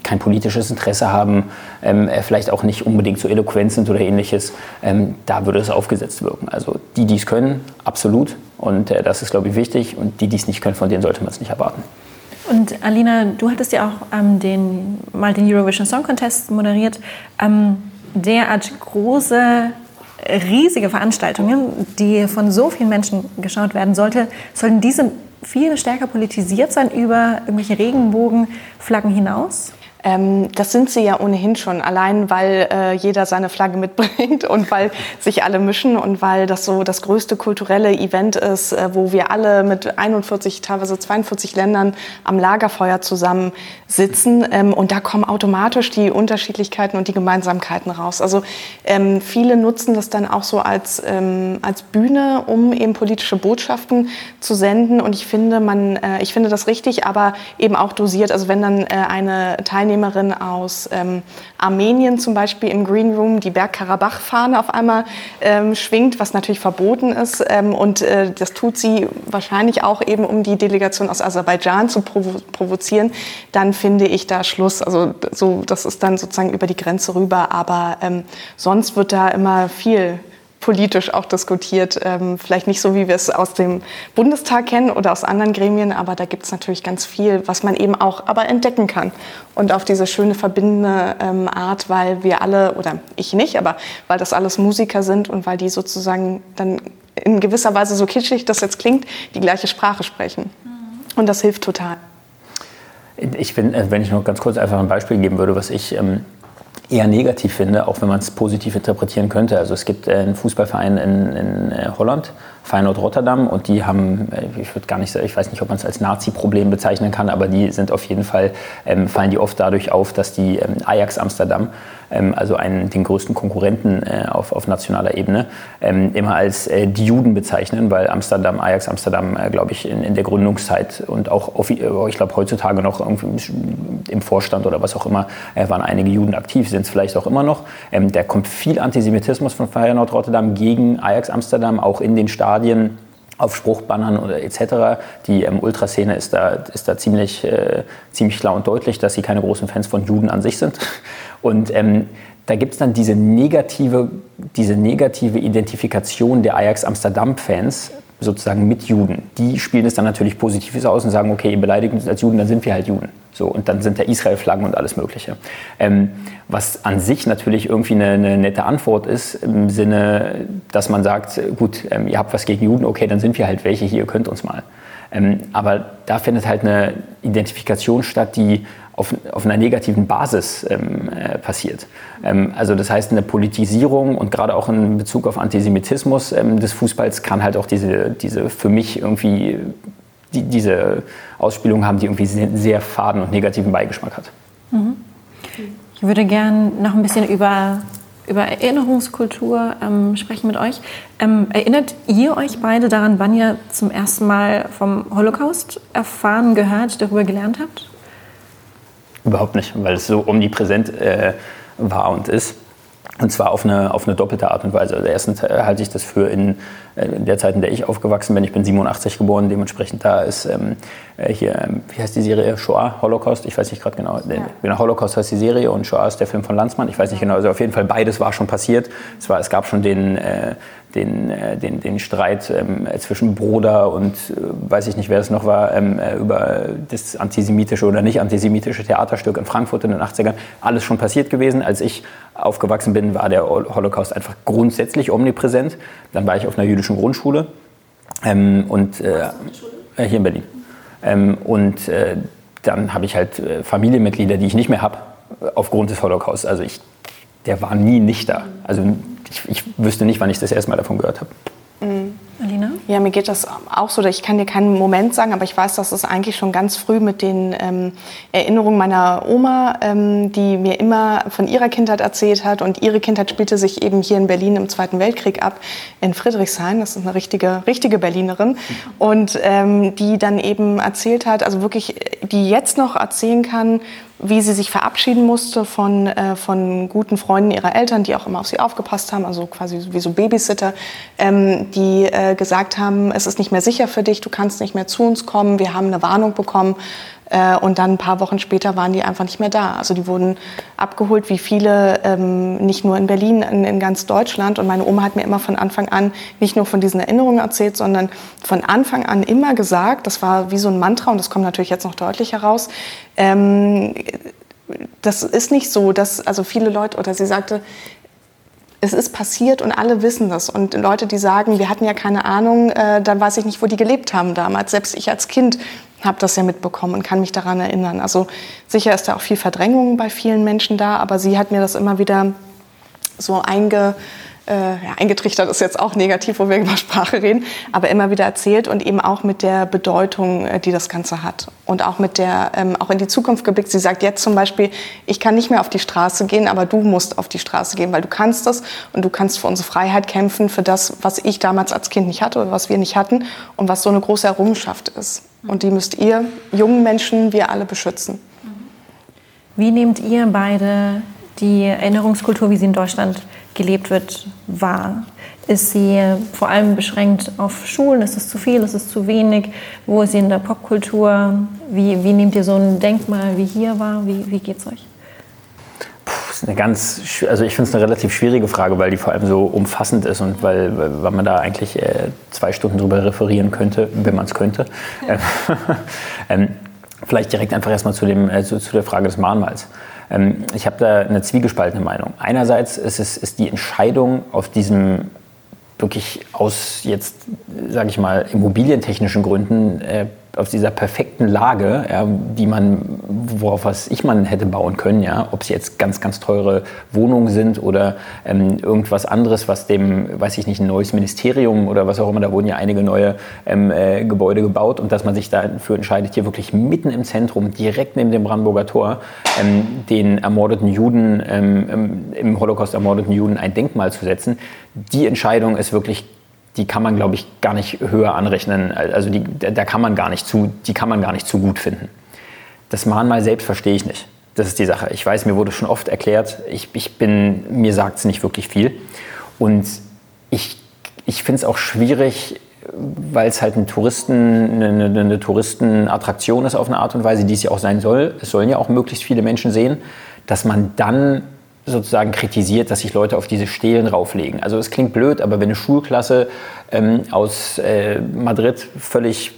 kein politisches Interesse haben, ähm, äh, vielleicht auch nicht unbedingt so eloquent sind oder ähnliches, ähm, da würde es aufgesetzt wirken. Also die, die es können, absolut. Und äh, das ist, glaube ich, wichtig. Und die, die es nicht können, von denen sollte man es nicht erwarten. Und Alina, du hattest ja auch ähm, den, mal den Eurovision Song Contest moderiert. Ähm, derart große, riesige Veranstaltungen, die von so vielen Menschen geschaut werden sollte, sollten diese viel stärker politisiert sein über irgendwelche Regenbogenflaggen hinaus? Ähm, das sind sie ja ohnehin schon, allein weil äh, jeder seine Flagge mitbringt und weil sich alle mischen und weil das so das größte kulturelle Event ist, äh, wo wir alle mit 41, teilweise 42 Ländern am Lagerfeuer zusammen sitzen. Ähm, und da kommen automatisch die Unterschiedlichkeiten und die Gemeinsamkeiten raus. Also ähm, viele nutzen das dann auch so als, ähm, als Bühne, um eben politische Botschaften zu senden. Und ich finde, man, äh, ich finde das richtig, aber eben auch dosiert. Also wenn dann äh, eine Teilnehmerin Teilnehmerin aus ähm, Armenien zum Beispiel im Green Room die Bergkarabach-Fahne auf einmal ähm, schwingt, was natürlich verboten ist. Ähm, und äh, das tut sie wahrscheinlich auch eben, um die Delegation aus Aserbaidschan zu provo provozieren. Dann finde ich da Schluss. Also so, das ist dann sozusagen über die Grenze rüber. Aber ähm, sonst wird da immer viel politisch auch diskutiert. Ähm, vielleicht nicht so, wie wir es aus dem Bundestag kennen oder aus anderen Gremien, aber da gibt es natürlich ganz viel, was man eben auch aber entdecken kann. Und auf diese schöne verbindende ähm, Art, weil wir alle, oder ich nicht, aber weil das alles Musiker sind und weil die sozusagen dann in gewisser Weise, so kitschig das jetzt klingt, die gleiche Sprache sprechen. Mhm. Und das hilft total. Ich bin, äh, wenn ich noch ganz kurz einfach ein Beispiel geben würde, was ich ähm, eher negativ finde, auch wenn man es positiv interpretieren könnte. Also es gibt äh, einen Fußballverein in, in äh, Holland, Feyenoord Rotterdam, und die haben, äh, ich würde gar nicht, ich weiß nicht, ob man es als Nazi-Problem bezeichnen kann, aber die sind auf jeden Fall, ähm, fallen die oft dadurch auf, dass die ähm, Ajax Amsterdam also einen, den größten Konkurrenten äh, auf, auf nationaler Ebene, ähm, immer als äh, die Juden bezeichnen, weil Amsterdam, Ajax Amsterdam, äh, glaube ich, in, in, der Gründungszeit und auch, auf, ich glaube, heutzutage noch im Vorstand oder was auch immer, waren einige Juden aktiv, sind es vielleicht auch immer noch. Ähm, da kommt viel Antisemitismus von Feyenoord Rotterdam gegen Ajax Amsterdam, auch in den Stadien auf Spruchbannern oder etc. Die ähm, Ultraszene ist da, ist da ziemlich, äh, ziemlich klar und deutlich, dass sie keine großen Fans von Juden an sich sind. Und ähm, da gibt es dann diese negative, diese negative Identifikation der Ajax Amsterdam-Fans sozusagen mit Juden. Die spielen es dann natürlich positiv aus und sagen, okay, ihr beleidigt uns als Juden, dann sind wir halt Juden. So, und dann sind da Israel-Flaggen und alles Mögliche. Ähm, was an sich natürlich irgendwie eine, eine, nette Antwort ist, im Sinne, dass man sagt, gut, ähm, ihr habt was gegen Juden, okay, dann sind wir halt welche hier, ihr könnt uns mal. Ähm, aber da findet halt eine Identifikation statt, die auf, auf einer negativen Basis ähm, äh, passiert. Ähm, also das heißt, eine Politisierung und gerade auch in Bezug auf Antisemitismus ähm, des Fußballs kann halt auch diese, diese für mich irgendwie die, diese Ausspielung haben, die irgendwie sehr, sehr faden und negativen Beigeschmack hat. Mhm. Ich würde gerne noch ein bisschen über, über Erinnerungskultur ähm, sprechen mit euch. Ähm, erinnert ihr euch beide daran, wann ihr zum ersten Mal vom Holocaust erfahren, gehört, darüber gelernt habt? Überhaupt nicht, weil es so omnipräsent äh, war und ist. Und zwar auf eine, auf eine doppelte Art und Weise. Also erstens halte ich das für in in der Zeit, in der ich aufgewachsen bin. Ich bin 87 geboren, dementsprechend da ist ähm, äh, hier, ähm, wie heißt die Serie? Shoah, Holocaust, ich weiß nicht gerade genau. Ja. Genau, Holocaust heißt die Serie und Shoah ist der Film von Landsmann, ich weiß nicht genau. Also auf jeden Fall beides war schon passiert. Es, war, es gab schon den, äh, den, äh, den, den Streit ähm, zwischen Broder und äh, weiß ich nicht, wer es noch war, ähm, äh, über das antisemitische oder nicht antisemitische Theaterstück in Frankfurt in den 80ern. Alles schon passiert gewesen. Als ich aufgewachsen bin, war der Holocaust einfach grundsätzlich omnipräsent. Dann war ich auf einer jüdischen Grundschule. Ähm, und, äh, hier in Berlin. Ähm, und äh, dann habe ich halt Familienmitglieder, die ich nicht mehr habe, aufgrund des Holocaust. Also ich, der war nie nicht da. Also ich, ich wüsste nicht, wann ich das erste Mal davon gehört habe. Ja, mir geht das auch so. Ich kann dir keinen Moment sagen, aber ich weiß, dass es eigentlich schon ganz früh mit den ähm, Erinnerungen meiner Oma, ähm, die mir immer von ihrer Kindheit erzählt hat. Und ihre Kindheit spielte sich eben hier in Berlin im Zweiten Weltkrieg ab, in Friedrichshain. Das ist eine richtige, richtige Berlinerin. Und ähm, die dann eben erzählt hat, also wirklich, die jetzt noch erzählen kann, wie sie sich verabschieden musste von, äh, von guten Freunden ihrer Eltern, die auch immer auf sie aufgepasst haben, also quasi wie so Babysitter, ähm, die äh, gesagt haben, es ist nicht mehr sicher für dich, du kannst nicht mehr zu uns kommen, wir haben eine Warnung bekommen, äh, und dann ein paar Wochen später waren die einfach nicht mehr da. Also die wurden abgeholt, wie viele, ähm, nicht nur in Berlin, in, in, ganz Deutschland. Und meine Oma hat mir immer von Anfang an nicht nur von diesen Erinnerungen erzählt, sondern von Anfang an immer gesagt, das war wie so ein Mantra und das kommt natürlich jetzt noch deutlich heraus, ähm, das ist nicht so, dass also viele Leute, oder sie sagte, es ist passiert und alle wissen das. Und Leute, die sagen, wir hatten ja keine Ahnung, äh, dann weiß ich nicht, wo die gelebt haben damals. Selbst ich als Kind habe das ja mitbekommen und kann mich daran erinnern. Also sicher ist da auch viel Verdrängung bei vielen Menschen da, aber sie hat mir das immer wieder so einge, äh, ja, eingetrichtert ist jetzt auch negativ, wo wir über Sprache reden, aber immer wieder erzählt und eben auch mit der Bedeutung, äh, die das Ganze hat. Und auch mit der, ähm, auch in die Zukunft geblickt. Sie sagt jetzt zum Beispiel, ich kann nicht mehr auf die Straße gehen, aber du musst auf die Straße gehen, weil du kannst das und du kannst für unsere Freiheit kämpfen, für das, was ich damals als Kind nicht hatte oder was wir nicht hatten und was so eine große Errungenschaft ist. Und die müsst ihr, jungen Menschen, wir alle beschützen. Wie nehmt ihr beide die Erinnerungskultur, wie sie in Deutschland gelebt wird, wahr? Ist sie vor allem beschränkt auf Schulen? Ist es zu viel? Ist es zu wenig? Wo ist sie in der Popkultur? Wie, wie nehmt ihr so ein Denkmal wie hier wahr? Wie, wie geht es euch? eine ganz, also ich finde es eine relativ schwierige Frage, weil die vor allem so umfassend ist und weil, weil man da eigentlich äh, zwei Stunden drüber referieren könnte, wenn man es könnte. Ja. ähm, vielleicht direkt einfach erstmal zu, dem, äh, zu, zu, der Frage des Mahnmals. Ähm, ich habe da eine zwiegespaltene Meinung. Einerseits ist es ist die Entscheidung auf diesem wirklich aus jetzt, sage ich mal, immobilientechnischen Gründen äh, auf dieser perfekten Lage, ja, die man, worauf was ich man hätte bauen können, ja, ob es jetzt ganz, ganz teure Wohnungen sind oder ähm, irgendwas anderes, was dem, weiß ich nicht, ein neues Ministerium oder was auch immer, da wurden ja einige neue ähm, äh, Gebäude gebaut und dass man sich dafür entscheidet, hier wirklich mitten im Zentrum, direkt neben dem Brandenburger Tor, ähm, den ermordeten Juden, ähm, ähm, im Holocaust ermordeten Juden ein Denkmal zu setzen, die Entscheidung ist wirklich die kann man, glaube ich, gar nicht höher anrechnen. Also die, da kann man gar nicht zu, die kann man gar nicht zu gut finden. Das Mahnmal selbst verstehe ich nicht. Das ist die Sache. Ich weiß, mir wurde schon oft erklärt, ich, ich bin, mir sagt es nicht wirklich viel. Und ich, ich finde es auch schwierig, weil es halt ein Touristen, eine, eine Touristenattraktion ist auf eine Art und Weise, die es ja auch sein soll. Es sollen ja auch möglichst viele Menschen sehen, dass man dann sozusagen kritisiert, dass sich Leute auf diese Stelen rauflegen. Also es klingt blöd, aber wenn eine Schulklasse ähm, aus äh, Madrid völlig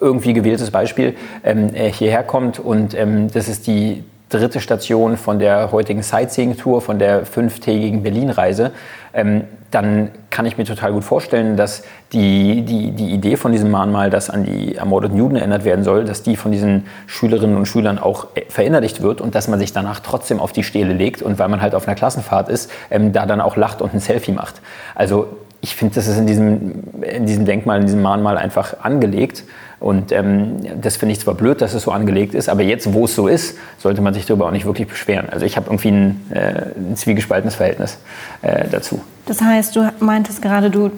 irgendwie gewähltes Beispiel ähm, äh, hierher kommt und ähm, das ist die dritte Station von der heutigen Sightseeing-Tour, von der fünftägigen Berlin-Reise, ähm, dann kann ich mir total gut vorstellen, dass die, die, die Idee von diesem Mahnmal, das an die ermordeten Juden erinnert werden soll, dass die von diesen Schülerinnen und Schülern auch verinnerlicht wird und dass man sich danach trotzdem auf die Stele legt und weil man halt auf einer Klassenfahrt ist, ähm, da dann auch lacht und ein Selfie macht. Also ich finde, das ist in diesem, in diesem Denkmal, in diesem Mahnmal einfach angelegt. Und ähm, das finde ich zwar blöd, dass es so angelegt ist, aber jetzt, wo es so ist, sollte man sich darüber auch nicht wirklich beschweren. Also ich habe irgendwie ein, äh, ein, zwiegespaltenes Verhältnis äh, dazu. Das heißt, du meintest gerade, du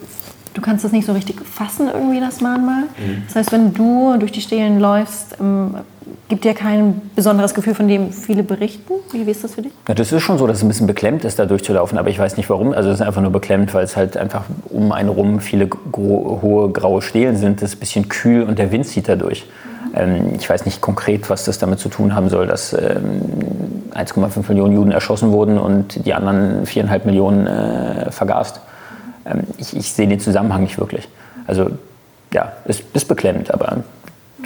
du kannst das nicht so richtig fassen, irgendwie das Mahnmal. Mhm. Das heißt, wenn du durch die Stelen läufst, ähm, gibt dir kein besonderes Gefühl, von dem viele berichten. Wie, wie ist das für dich? Ja, das ist schon so, dass es ein bisschen beklemmt ist, da durchzulaufen, aber ich weiß nicht warum. Also es ist einfach nur beklemmt, weil es halt einfach um einen rum viele hohe graue Stelen sind. Es ist ein bisschen kühl und der Wind zieht da durch. Mhm. Ähm, ich weiß nicht konkret, was das damit zu tun haben soll, dass ähm, 1,5 Millionen Juden erschossen wurden und die anderen 4,5 Millionen äh, vergast. Ähm, ich, ich sehe den Zusammenhang nicht wirklich. Also ja, es ist beklemmend, aber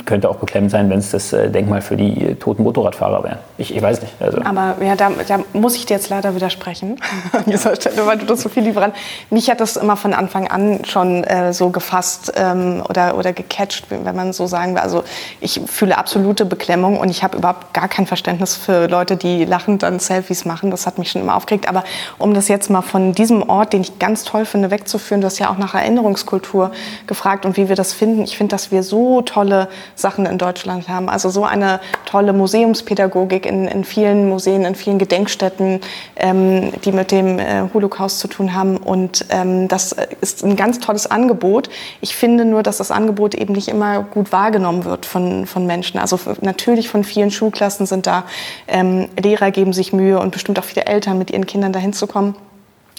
könnte auch beklemmend sein, wenn es das äh, Denkmal für die äh, toten Motorradfahrer wäre. Ich, ich, weiß nicht. Also. Aber ja, da, da, muss ich dir jetzt leider widersprechen an dieser Stelle, weil du das so viel lieber an. Mich hat das immer von Anfang an schon äh, so gefasst ähm, oder, oder gecatcht, wenn man so sagen will. Also ich fühle absolute Beklemmung und ich habe überhaupt gar kein Verständnis für Leute, die lachend dann Selfies machen. Das hat mich schon immer aufgeregt. Aber um das jetzt mal von diesem Ort, den ich ganz toll finde, wegzuführen, du hast ja auch nach Erinnerungskultur gefragt und wie wir das finden. Ich finde, dass wir so tolle Sachen in Deutschland haben. Also so eine tolle Museumspädagogik in, in vielen Museen, in vielen Gedenkstätten, ähm, die mit dem äh, Holocaust zu tun haben. Und ähm, das ist ein ganz tolles Angebot. Ich finde nur, dass das Angebot eben nicht immer gut wahrgenommen wird von, von Menschen. Also natürlich von vielen Schulklassen sind da ähm, Lehrer geben sich Mühe und bestimmt auch viele Eltern mit ihren Kindern dahin zu kommen.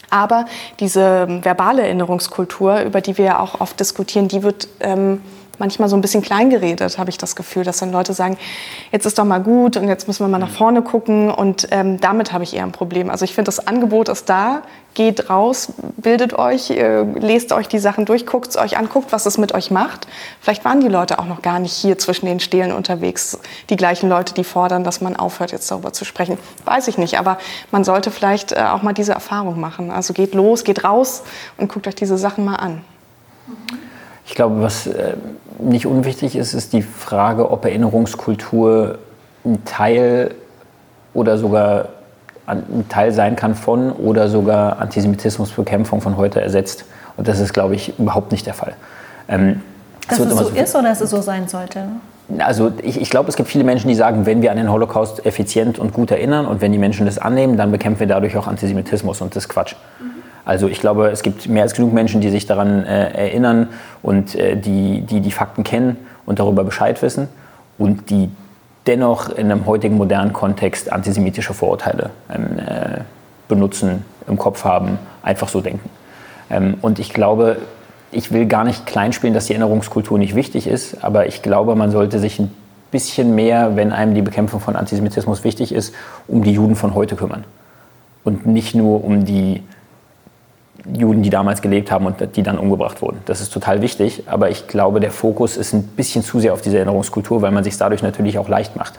Aber diese verbale Erinnerungskultur, über die wir ja auch oft diskutieren, die wird ähm, manchmal so ein bisschen kleingeredet, habe ich das Gefühl, dass dann Leute sagen, jetzt ist doch mal gut und jetzt müssen wir mal nach vorne gucken und ähm, damit habe ich eher ein Problem. Also ich finde, das Angebot ist da, geht raus, bildet euch, äh, lest euch die Sachen durch, guckt es euch an, guckt, was es mit euch macht. Vielleicht waren die Leute auch noch gar nicht hier zwischen den Stelen unterwegs, die gleichen Leute, die fordern, dass man aufhört, jetzt darüber zu sprechen. Weiß ich nicht, aber man sollte vielleicht äh, auch mal diese Erfahrung machen. Also geht los, geht raus und guckt euch diese Sachen mal an. Ich glaube, was äh, nicht unwichtig ist, ist die Frage, ob Erinnerungskultur ein Teil oder sogar ein Teil sein kann von oder sogar Antisemitismusbekämpfung von heute ersetzt. Und das ist, glaube ich, überhaupt nicht der Fall. Ähm, dass es so, so ist oder dass es so sein sollte? Also ich, ich glaube, es gibt viele Menschen, die sagen, wenn wir an den Holocaust effizient und gut erinnern und wenn die Menschen das annehmen, dann bekämpfen wir dadurch auch Antisemitismus und das ist Quatsch. Mhm. Also ich glaube, es gibt mehr als genug Menschen, die sich daran äh, erinnern und äh, die, die die Fakten kennen und darüber Bescheid wissen und die dennoch in einem heutigen modernen Kontext antisemitische Vorurteile ähm, äh, benutzen, im Kopf haben, einfach so denken. Ähm, und ich glaube, ich will gar nicht kleinspielen, dass die Erinnerungskultur nicht wichtig ist, aber ich glaube, man sollte sich ein bisschen mehr, wenn einem die Bekämpfung von Antisemitismus wichtig ist, um die Juden von heute kümmern. Und nicht nur um die Juden, die damals gelebt haben und die dann umgebracht wurden. Das ist total wichtig, aber ich glaube, der Fokus ist ein bisschen zu sehr auf diese Erinnerungskultur, weil man sich dadurch natürlich auch leicht macht.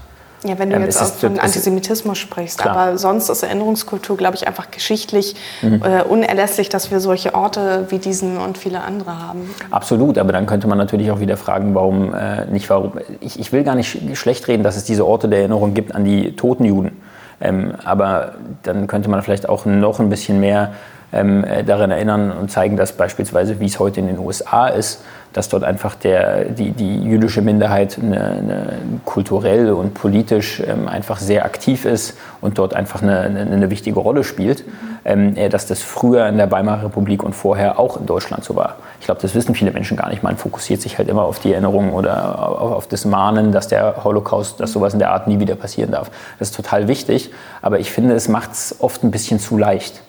Ja, wenn du ähm, jetzt auch von Antisemitismus sprichst, klar. aber sonst ist Erinnerungskultur, glaube ich, einfach geschichtlich mhm. äh, unerlässlich, dass wir solche Orte wie diesen und viele andere haben. Absolut, aber dann könnte man natürlich auch wieder fragen, warum äh, nicht, warum. Ich, ich, will gar nicht schlecht reden, dass es diese Orte der Erinnerung gibt an die toten Juden. Ähm, aber dann könnte man vielleicht auch noch ein bisschen mehr ähm, äh, daran erinnern und zeigen, dass beispielsweise, wie es heute in den USA ist, dass dort einfach der, die, die jüdische Minderheit eine, eine kulturell und politisch ähm, einfach sehr aktiv ist und dort einfach eine, eine, wichtige Rolle spielt, ähm, äh, dass das früher in der Weimarer Republik und vorher auch in Deutschland so war. Ich glaube, das wissen viele Menschen gar nicht. Man fokussiert sich halt immer auf die Erinnerung oder auf, auf das Mahnen, dass der Holocaust, dass sowas in der Art nie wieder passieren darf. Das ist total wichtig, aber ich finde, es macht es oft ein bisschen zu leicht.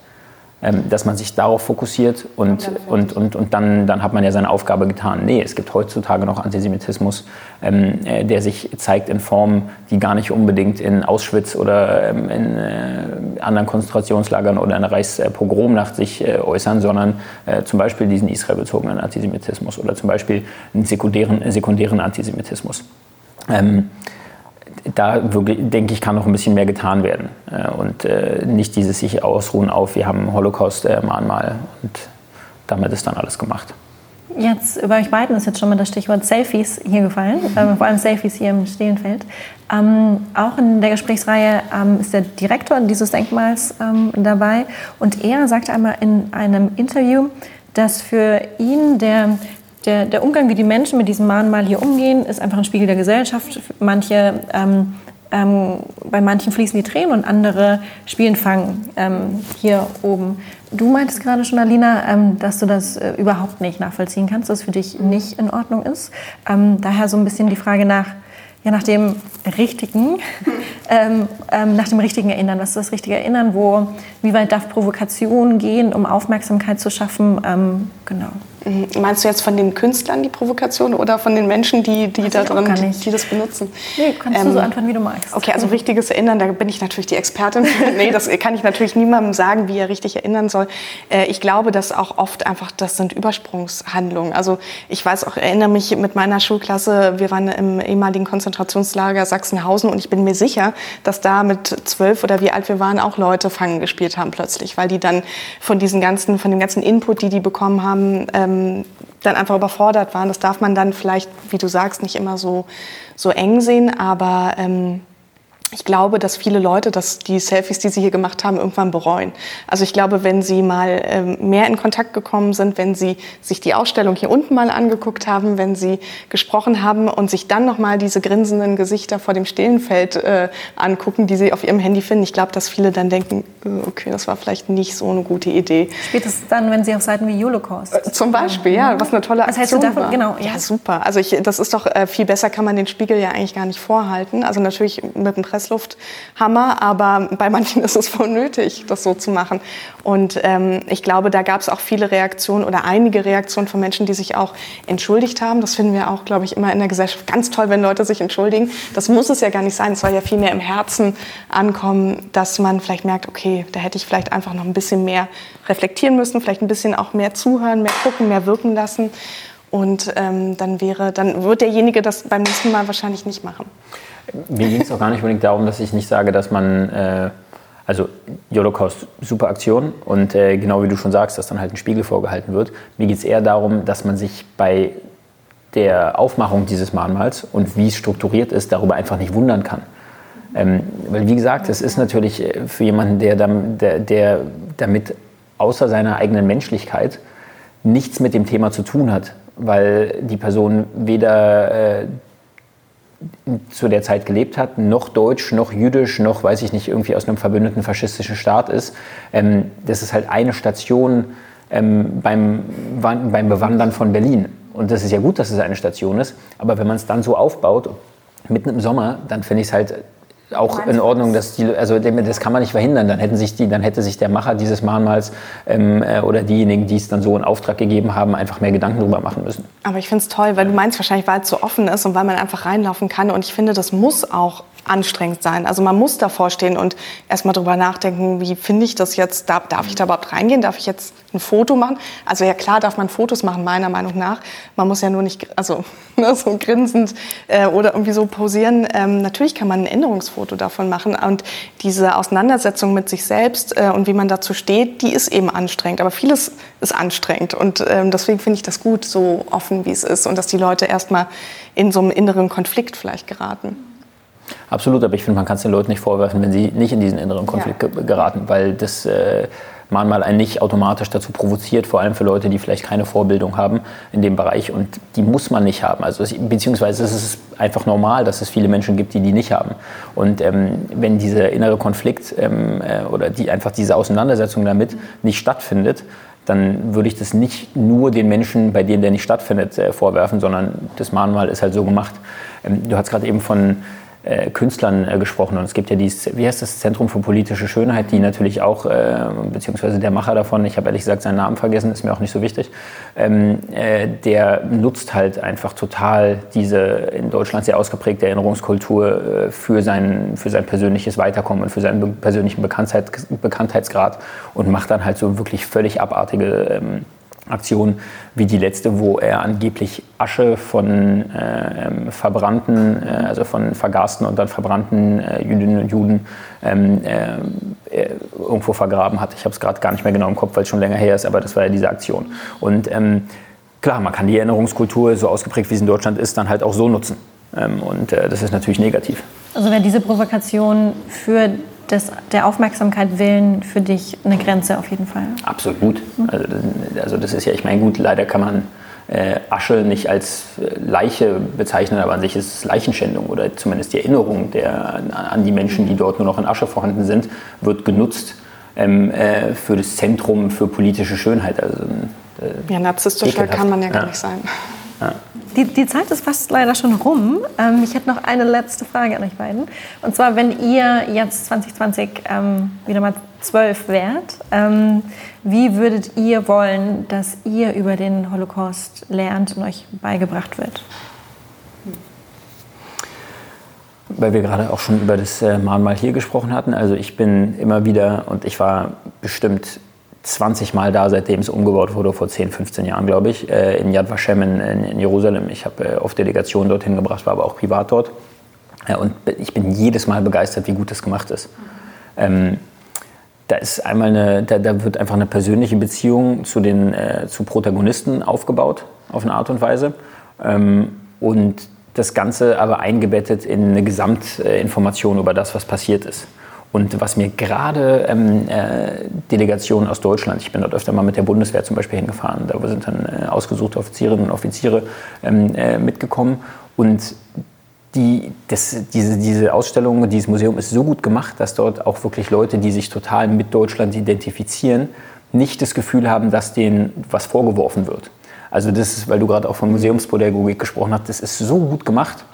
Ähm, dass man sich darauf fokussiert und, und, und, und dann, dann hat man ja seine Aufgabe getan. Nee, es gibt heutzutage noch Antisemitismus, ähm, äh, der sich zeigt in Formen, die gar nicht unbedingt in Auschwitz oder ähm, in äh, anderen Konzentrationslagern oder in der Reichspogromnacht sich äh, äußern, sondern äh, zum Beispiel diesen israelbezogenen Antisemitismus oder zum Beispiel einen sekundären, sekundären Antisemitismus. Ähm, da wirklich, denke ich, kann noch ein bisschen mehr getan werden. Äh, und äh, nicht dieses sich ausruhen auf, wir haben Holocaust-Mahnmal und damit ist dann alles gemacht. Jetzt über euch beiden ist jetzt schon mal das Stichwort Selfies hier gefallen, äh, vor allem Selfies hier im Stehenfeld. Ähm, auch in der Gesprächsreihe ähm, ist der Direktor dieses Denkmals ähm, dabei und er sagte einmal in einem Interview, dass für ihn der der, der Umgang, wie die Menschen mit diesem Mahnmal hier umgehen, ist einfach ein Spiegel der Gesellschaft. Manche ähm, ähm, bei manchen fließen die Tränen und andere spielen Fangen ähm, hier oben. Du meintest gerade schon, Alina, ähm, dass du das äh, überhaupt nicht nachvollziehen kannst, dass es für dich nicht in Ordnung ist. Ähm, daher so ein bisschen die Frage nach, ja, nach dem richtigen, ähm, ähm, nach dem richtigen Erinnern. Was ist das richtige Erinnern? Wo, wie weit darf Provokation gehen, um Aufmerksamkeit zu schaffen? Genau. Mhm. Meinst du jetzt von den Künstlern die Provokation oder von den Menschen, die, die da drin, die, die, das benutzen? Nee, kannst ähm, du so antworten, wie du magst. Okay, also richtiges Erinnern, da bin ich natürlich die Expertin. nee, das kann ich natürlich niemandem sagen, wie er richtig erinnern soll. Äh, ich glaube, dass auch oft einfach, das sind Übersprungshandlungen. Also ich weiß auch, erinnere mich mit meiner Schulklasse, wir waren im ehemaligen Konzentrationslager Sachsenhausen und ich bin mir sicher, dass da mit zwölf oder wie alt wir waren, auch Leute Fangen gespielt haben plötzlich, weil die dann von diesen ganzen, von dem ganzen Input, die die bekommen haben, ähm, ähm, dann einfach überfordert waren. Das darf man dann vielleicht, wie du sagst, nicht immer so, so eng sehen, aber ähm, ich glaube, dass viele Leute dass die Selfies, die sie hier gemacht haben, irgendwann bereuen. Also ich glaube, wenn sie mal ähm, mehr in Kontakt gekommen sind, wenn sie sich die Ausstellung hier unten mal angeguckt haben, wenn sie gesprochen haben und sich dann noch mal diese grinsenden Gesichter vor dem Stillenfeld äh, angucken, die sie auf ihrem Handy finden, ich glaube, dass viele dann denken, äh, okay, das war vielleicht nicht so eine gute Idee. Spätestens dann, wenn sie auf Seiten wie Holocaust. Äh, zum Beispiel, ja, was eine tolle Aktion was hältst du davon? war. Genau, ja. ja, super. Also ich, das ist doch äh, viel besser, kann man den Spiegel ja eigentlich gar nicht vorhalten. Also natürlich mit dem Press Presslufthammer, aber bei manchen ist es wohl nötig, das so zu machen. Und ähm, ich glaube, da gab es auch viele Reaktionen oder einige Reaktionen von Menschen, die sich auch entschuldigt haben. Das finden wir auch, glaube ich, immer in der Gesellschaft ganz toll, wenn Leute sich entschuldigen. Das muss es ja gar nicht sein. Es soll ja viel mehr im Herzen ankommen, dass man vielleicht merkt, okay, da hätte ich vielleicht einfach noch ein bisschen mehr reflektieren müssen, vielleicht ein bisschen auch mehr zuhören, mehr gucken, mehr wirken lassen. Und ähm, dann wäre, dann wird derjenige das beim nächsten Mal wahrscheinlich nicht machen. Mir ging es auch gar nicht unbedingt darum, dass ich nicht sage, dass man, äh, also Holocaust, super Aktion und äh, genau wie du schon sagst, dass dann halt ein Spiegel vorgehalten wird. Mir geht es eher darum, dass man sich bei der Aufmachung dieses Mahnmals und wie es strukturiert ist, darüber einfach nicht wundern kann. Ähm, weil wie gesagt, es ist natürlich äh, für jemanden, der, der, der damit außer seiner eigenen Menschlichkeit nichts mit dem Thema zu tun hat, weil die Person weder äh, zu der Zeit gelebt hat, noch deutsch, noch jüdisch, noch, weiß ich nicht, irgendwie aus einem verbündeten faschistischen Staat ist. Ähm, das ist halt eine Station ähm, beim, beim Bewandern von Berlin. Und das ist ja gut, dass es eine Station ist, aber wenn man es dann so aufbaut, mitten im Sommer, dann finde ich es halt auch in Ordnung, dass die, also das kann man nicht verhindern. Dann hätten sich die, dann hätte sich der Macher dieses Mahnmals ähm, äh, oder diejenigen, die es dann so in Auftrag gegeben haben, einfach mehr Gedanken darüber machen müssen. Aber ich finde es toll, weil du meinst wahrscheinlich, weil es so offen ist und weil man einfach reinlaufen kann. Und ich finde, das muss auch anstrengend sein. Also man muss davor stehen und erstmal drüber nachdenken, wie finde ich das jetzt, darf, darf ich da überhaupt reingehen, darf ich jetzt ein Foto machen? Also ja klar darf man Fotos machen, meiner Meinung nach. Man muss ja nur nicht also, ne, so grinsend äh, oder irgendwie so posieren. Ähm, natürlich kann man ein Änderungsfoto davon machen und diese Auseinandersetzung mit sich selbst äh, und wie man dazu steht, die ist eben anstrengend. Aber vieles ist anstrengend und ähm, deswegen finde ich das gut, so offen wie es ist und dass die Leute erstmal in so einem inneren Konflikt vielleicht geraten. Absolut, aber ich finde, man kann es den Leuten nicht vorwerfen, wenn sie nicht in diesen inneren Konflikt ja. geraten, weil das äh, manchmal einen nicht automatisch dazu provoziert, vor allem für Leute, die vielleicht keine Vorbildung haben in dem Bereich und die muss man nicht haben. Also es, beziehungsweise es einfach normal, dass es viele Menschen gibt, die die nicht haben. Und ähm, wenn dieser innere Konflikt ähm, äh, oder die, einfach diese Auseinandersetzung damit nicht stattfindet, dann würde ich das nicht nur den Menschen, bei denen der nicht stattfindet, äh, vorwerfen, sondern das Mahnmal ist halt so gemacht. Ähm, du hast gerade eben von äh, Künstlern äh, gesprochen. Und es gibt ja dieses, wie heißt das, Zentrum für politische Schönheit, die natürlich auch, äh, beziehungsweise der Macher davon, ich habe ehrlich gesagt seinen Namen vergessen, ist mir auch nicht so wichtig, ähm, äh, der nutzt halt einfach total diese in Deutschland sehr ausgeprägte Erinnerungskultur äh, für, sein, für sein persönliches Weiterkommen und für seinen persönlichen Bekanntheit, Bekanntheitsgrad und macht dann halt so wirklich völlig abartige ähm, Aktion wie die letzte, wo er angeblich Asche von äh, verbrannten, äh, also von vergasten und dann verbrannten äh, Jüdinnen und Juden ähm, äh, äh, irgendwo vergraben hat. Ich habe es gerade gar nicht mehr genau im Kopf, weil es schon länger her ist, aber das war ja diese Aktion. Und ähm, klar, man kann die Erinnerungskultur, so ausgeprägt wie es in Deutschland ist, dann halt auch so nutzen. Ähm, und äh, das ist natürlich negativ. Also wäre diese Provokation für des, der Aufmerksamkeit willen für dich eine Grenze auf jeden Fall. Absolut. Also, also das ist ja, ich meine, gut, leider kann man äh, Asche nicht als äh, Leiche bezeichnen, aber an sich ist es Leichenschändung oder zumindest die Erinnerung der, an die Menschen, die dort nur noch in Asche vorhanden sind, wird genutzt ähm, äh, für das Zentrum für politische Schönheit. Also, äh, ja, narzisstischer kann man ja gar nicht sein. Die, die, Zeit ist fast leider schon rum. Ähm, ich hätte noch eine letzte Frage an euch beiden. Und zwar, wenn ihr jetzt 2020 ähm, wieder mal zwölf wärt, ähm, wie würdet ihr wollen, dass ihr über den Holocaust lernt und euch beigebracht wird? Weil wir gerade auch schon über das äh, Mahnmal hier gesprochen hatten. Also ich bin immer wieder, und ich war bestimmt 20 Mal da, seitdem es umgebaut wurde, vor 10, 15 Jahren, glaube ich, äh, in Yad Vashem in, in Jerusalem. Ich habe äh, oft Delegationen dorthin gebracht, war aber auch privat dort. Und ich bin jedes Mal begeistert, wie gut das gemacht ist. Ähm, da ist einmal eine, da, da, wird einfach eine persönliche Beziehung zu den äh, zu Protagonisten aufgebaut, auf eine Art und Weise. Ähm, und das Ganze aber eingebettet in eine Gesamtinformation über das, was passiert ist. Und was mir gerade ähm, äh, Delegationen aus Deutschland, ich bin dort öfter mal mit der Bundeswehr zum Beispiel hingefahren, da sind dann äh, ausgesuchte Offizierinnen und Offiziere ähm, äh, mitgekommen. Und die, das, diese, diese Ausstellung, dieses Museum ist so gut gemacht, dass dort auch wirklich Leute, die sich total mit Deutschland identifizieren, nicht das Gefühl haben, dass denen was vorgeworfen wird. Also das ist, weil du gerade auch von Museumspädagogik gesprochen hast, das ist so gut gemacht,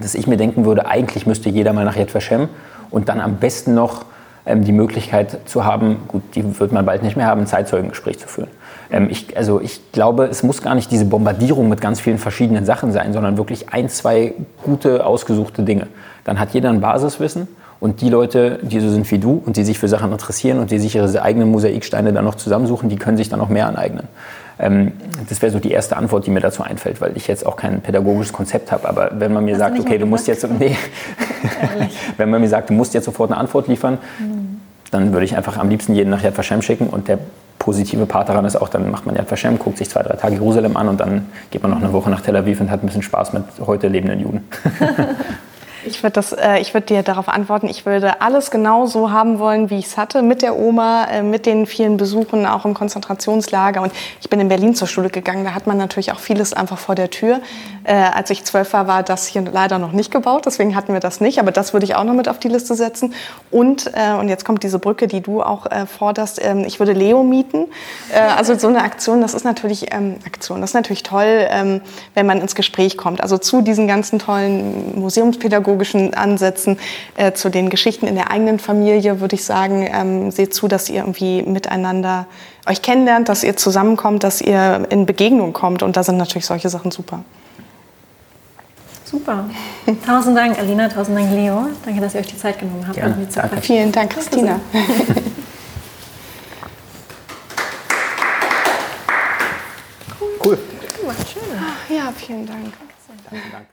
dass ich mir denken würde, eigentlich müsste jeder mal nach Yad Vashem und dann am besten noch ähm, die Möglichkeit zu haben, gut, die wird man bald nicht mehr haben, ein Zeitzeugengespräch zu führen. Ähm, ich, also ich glaube, es muss gar nicht diese Bombardierung mit ganz vielen verschiedenen Sachen sein, sondern wirklich ein, zwei gute, ausgesuchte Dinge. Dann hat jeder ein Basiswissen und die Leute, die so sind wie du und die sich für Sachen interessieren und die sich ihre eigenen Mosaiksteine dann noch zusammensuchen, die können sich dann noch mehr aneignen. Ähm, das wäre so die erste Antwort, die mir dazu einfällt, weil ich jetzt auch kein pädagogisches Konzept habe. Aber wenn man mir Hast sagt, okay, du musst jetzt, nee, wenn man mir sagt, du musst jetzt sofort eine Antwort liefern, mhm. dann würde ich einfach am liebsten jeden nach Yad Vashem schicken und der positive Part daran ist auch, dann macht man Yad Vashem, guckt sich zwei, drei Tage Jerusalem an und dann geht man noch eine Woche nach Tel Aviv und hat ein bisschen Spaß mit heute lebenden Juden. Ich würde äh, würd dir darauf antworten, ich würde alles genau so haben wollen, wie ich es hatte, mit der Oma, äh, mit den vielen Besuchen, auch im Konzentrationslager. Und ich bin in Berlin zur Schule gegangen, da hat man natürlich auch vieles einfach vor der Tür. Äh, als ich zwölf war, war das hier leider noch nicht gebaut, deswegen hatten wir das nicht. Aber das würde ich auch noch mit auf die Liste setzen. Und, äh, und jetzt kommt diese Brücke, die du auch äh, forderst, ähm, ich würde Leo mieten. Äh, also so eine Aktion, das ist natürlich, ähm, Aktion, das ist natürlich toll, ähm, wenn man ins Gespräch kommt. Also zu diesen ganzen tollen Museumspädagogen, pädagogischen Ansätzen äh, zu den Geschichten in der eigenen Familie würde ich sagen, ähm, seht zu, dass ihr irgendwie miteinander euch kennenlernt, dass ihr zusammenkommt, dass ihr in Begegnung kommt. Und da sind natürlich solche Sachen super. Super. Tausend Dank, Alina. Tausend Dank, Leo. Danke, dass ihr euch die Zeit genommen habt. Ja, danke. Vielen Dank, Christina. cool. Schön. Ja, vielen Dank. Danke, danke.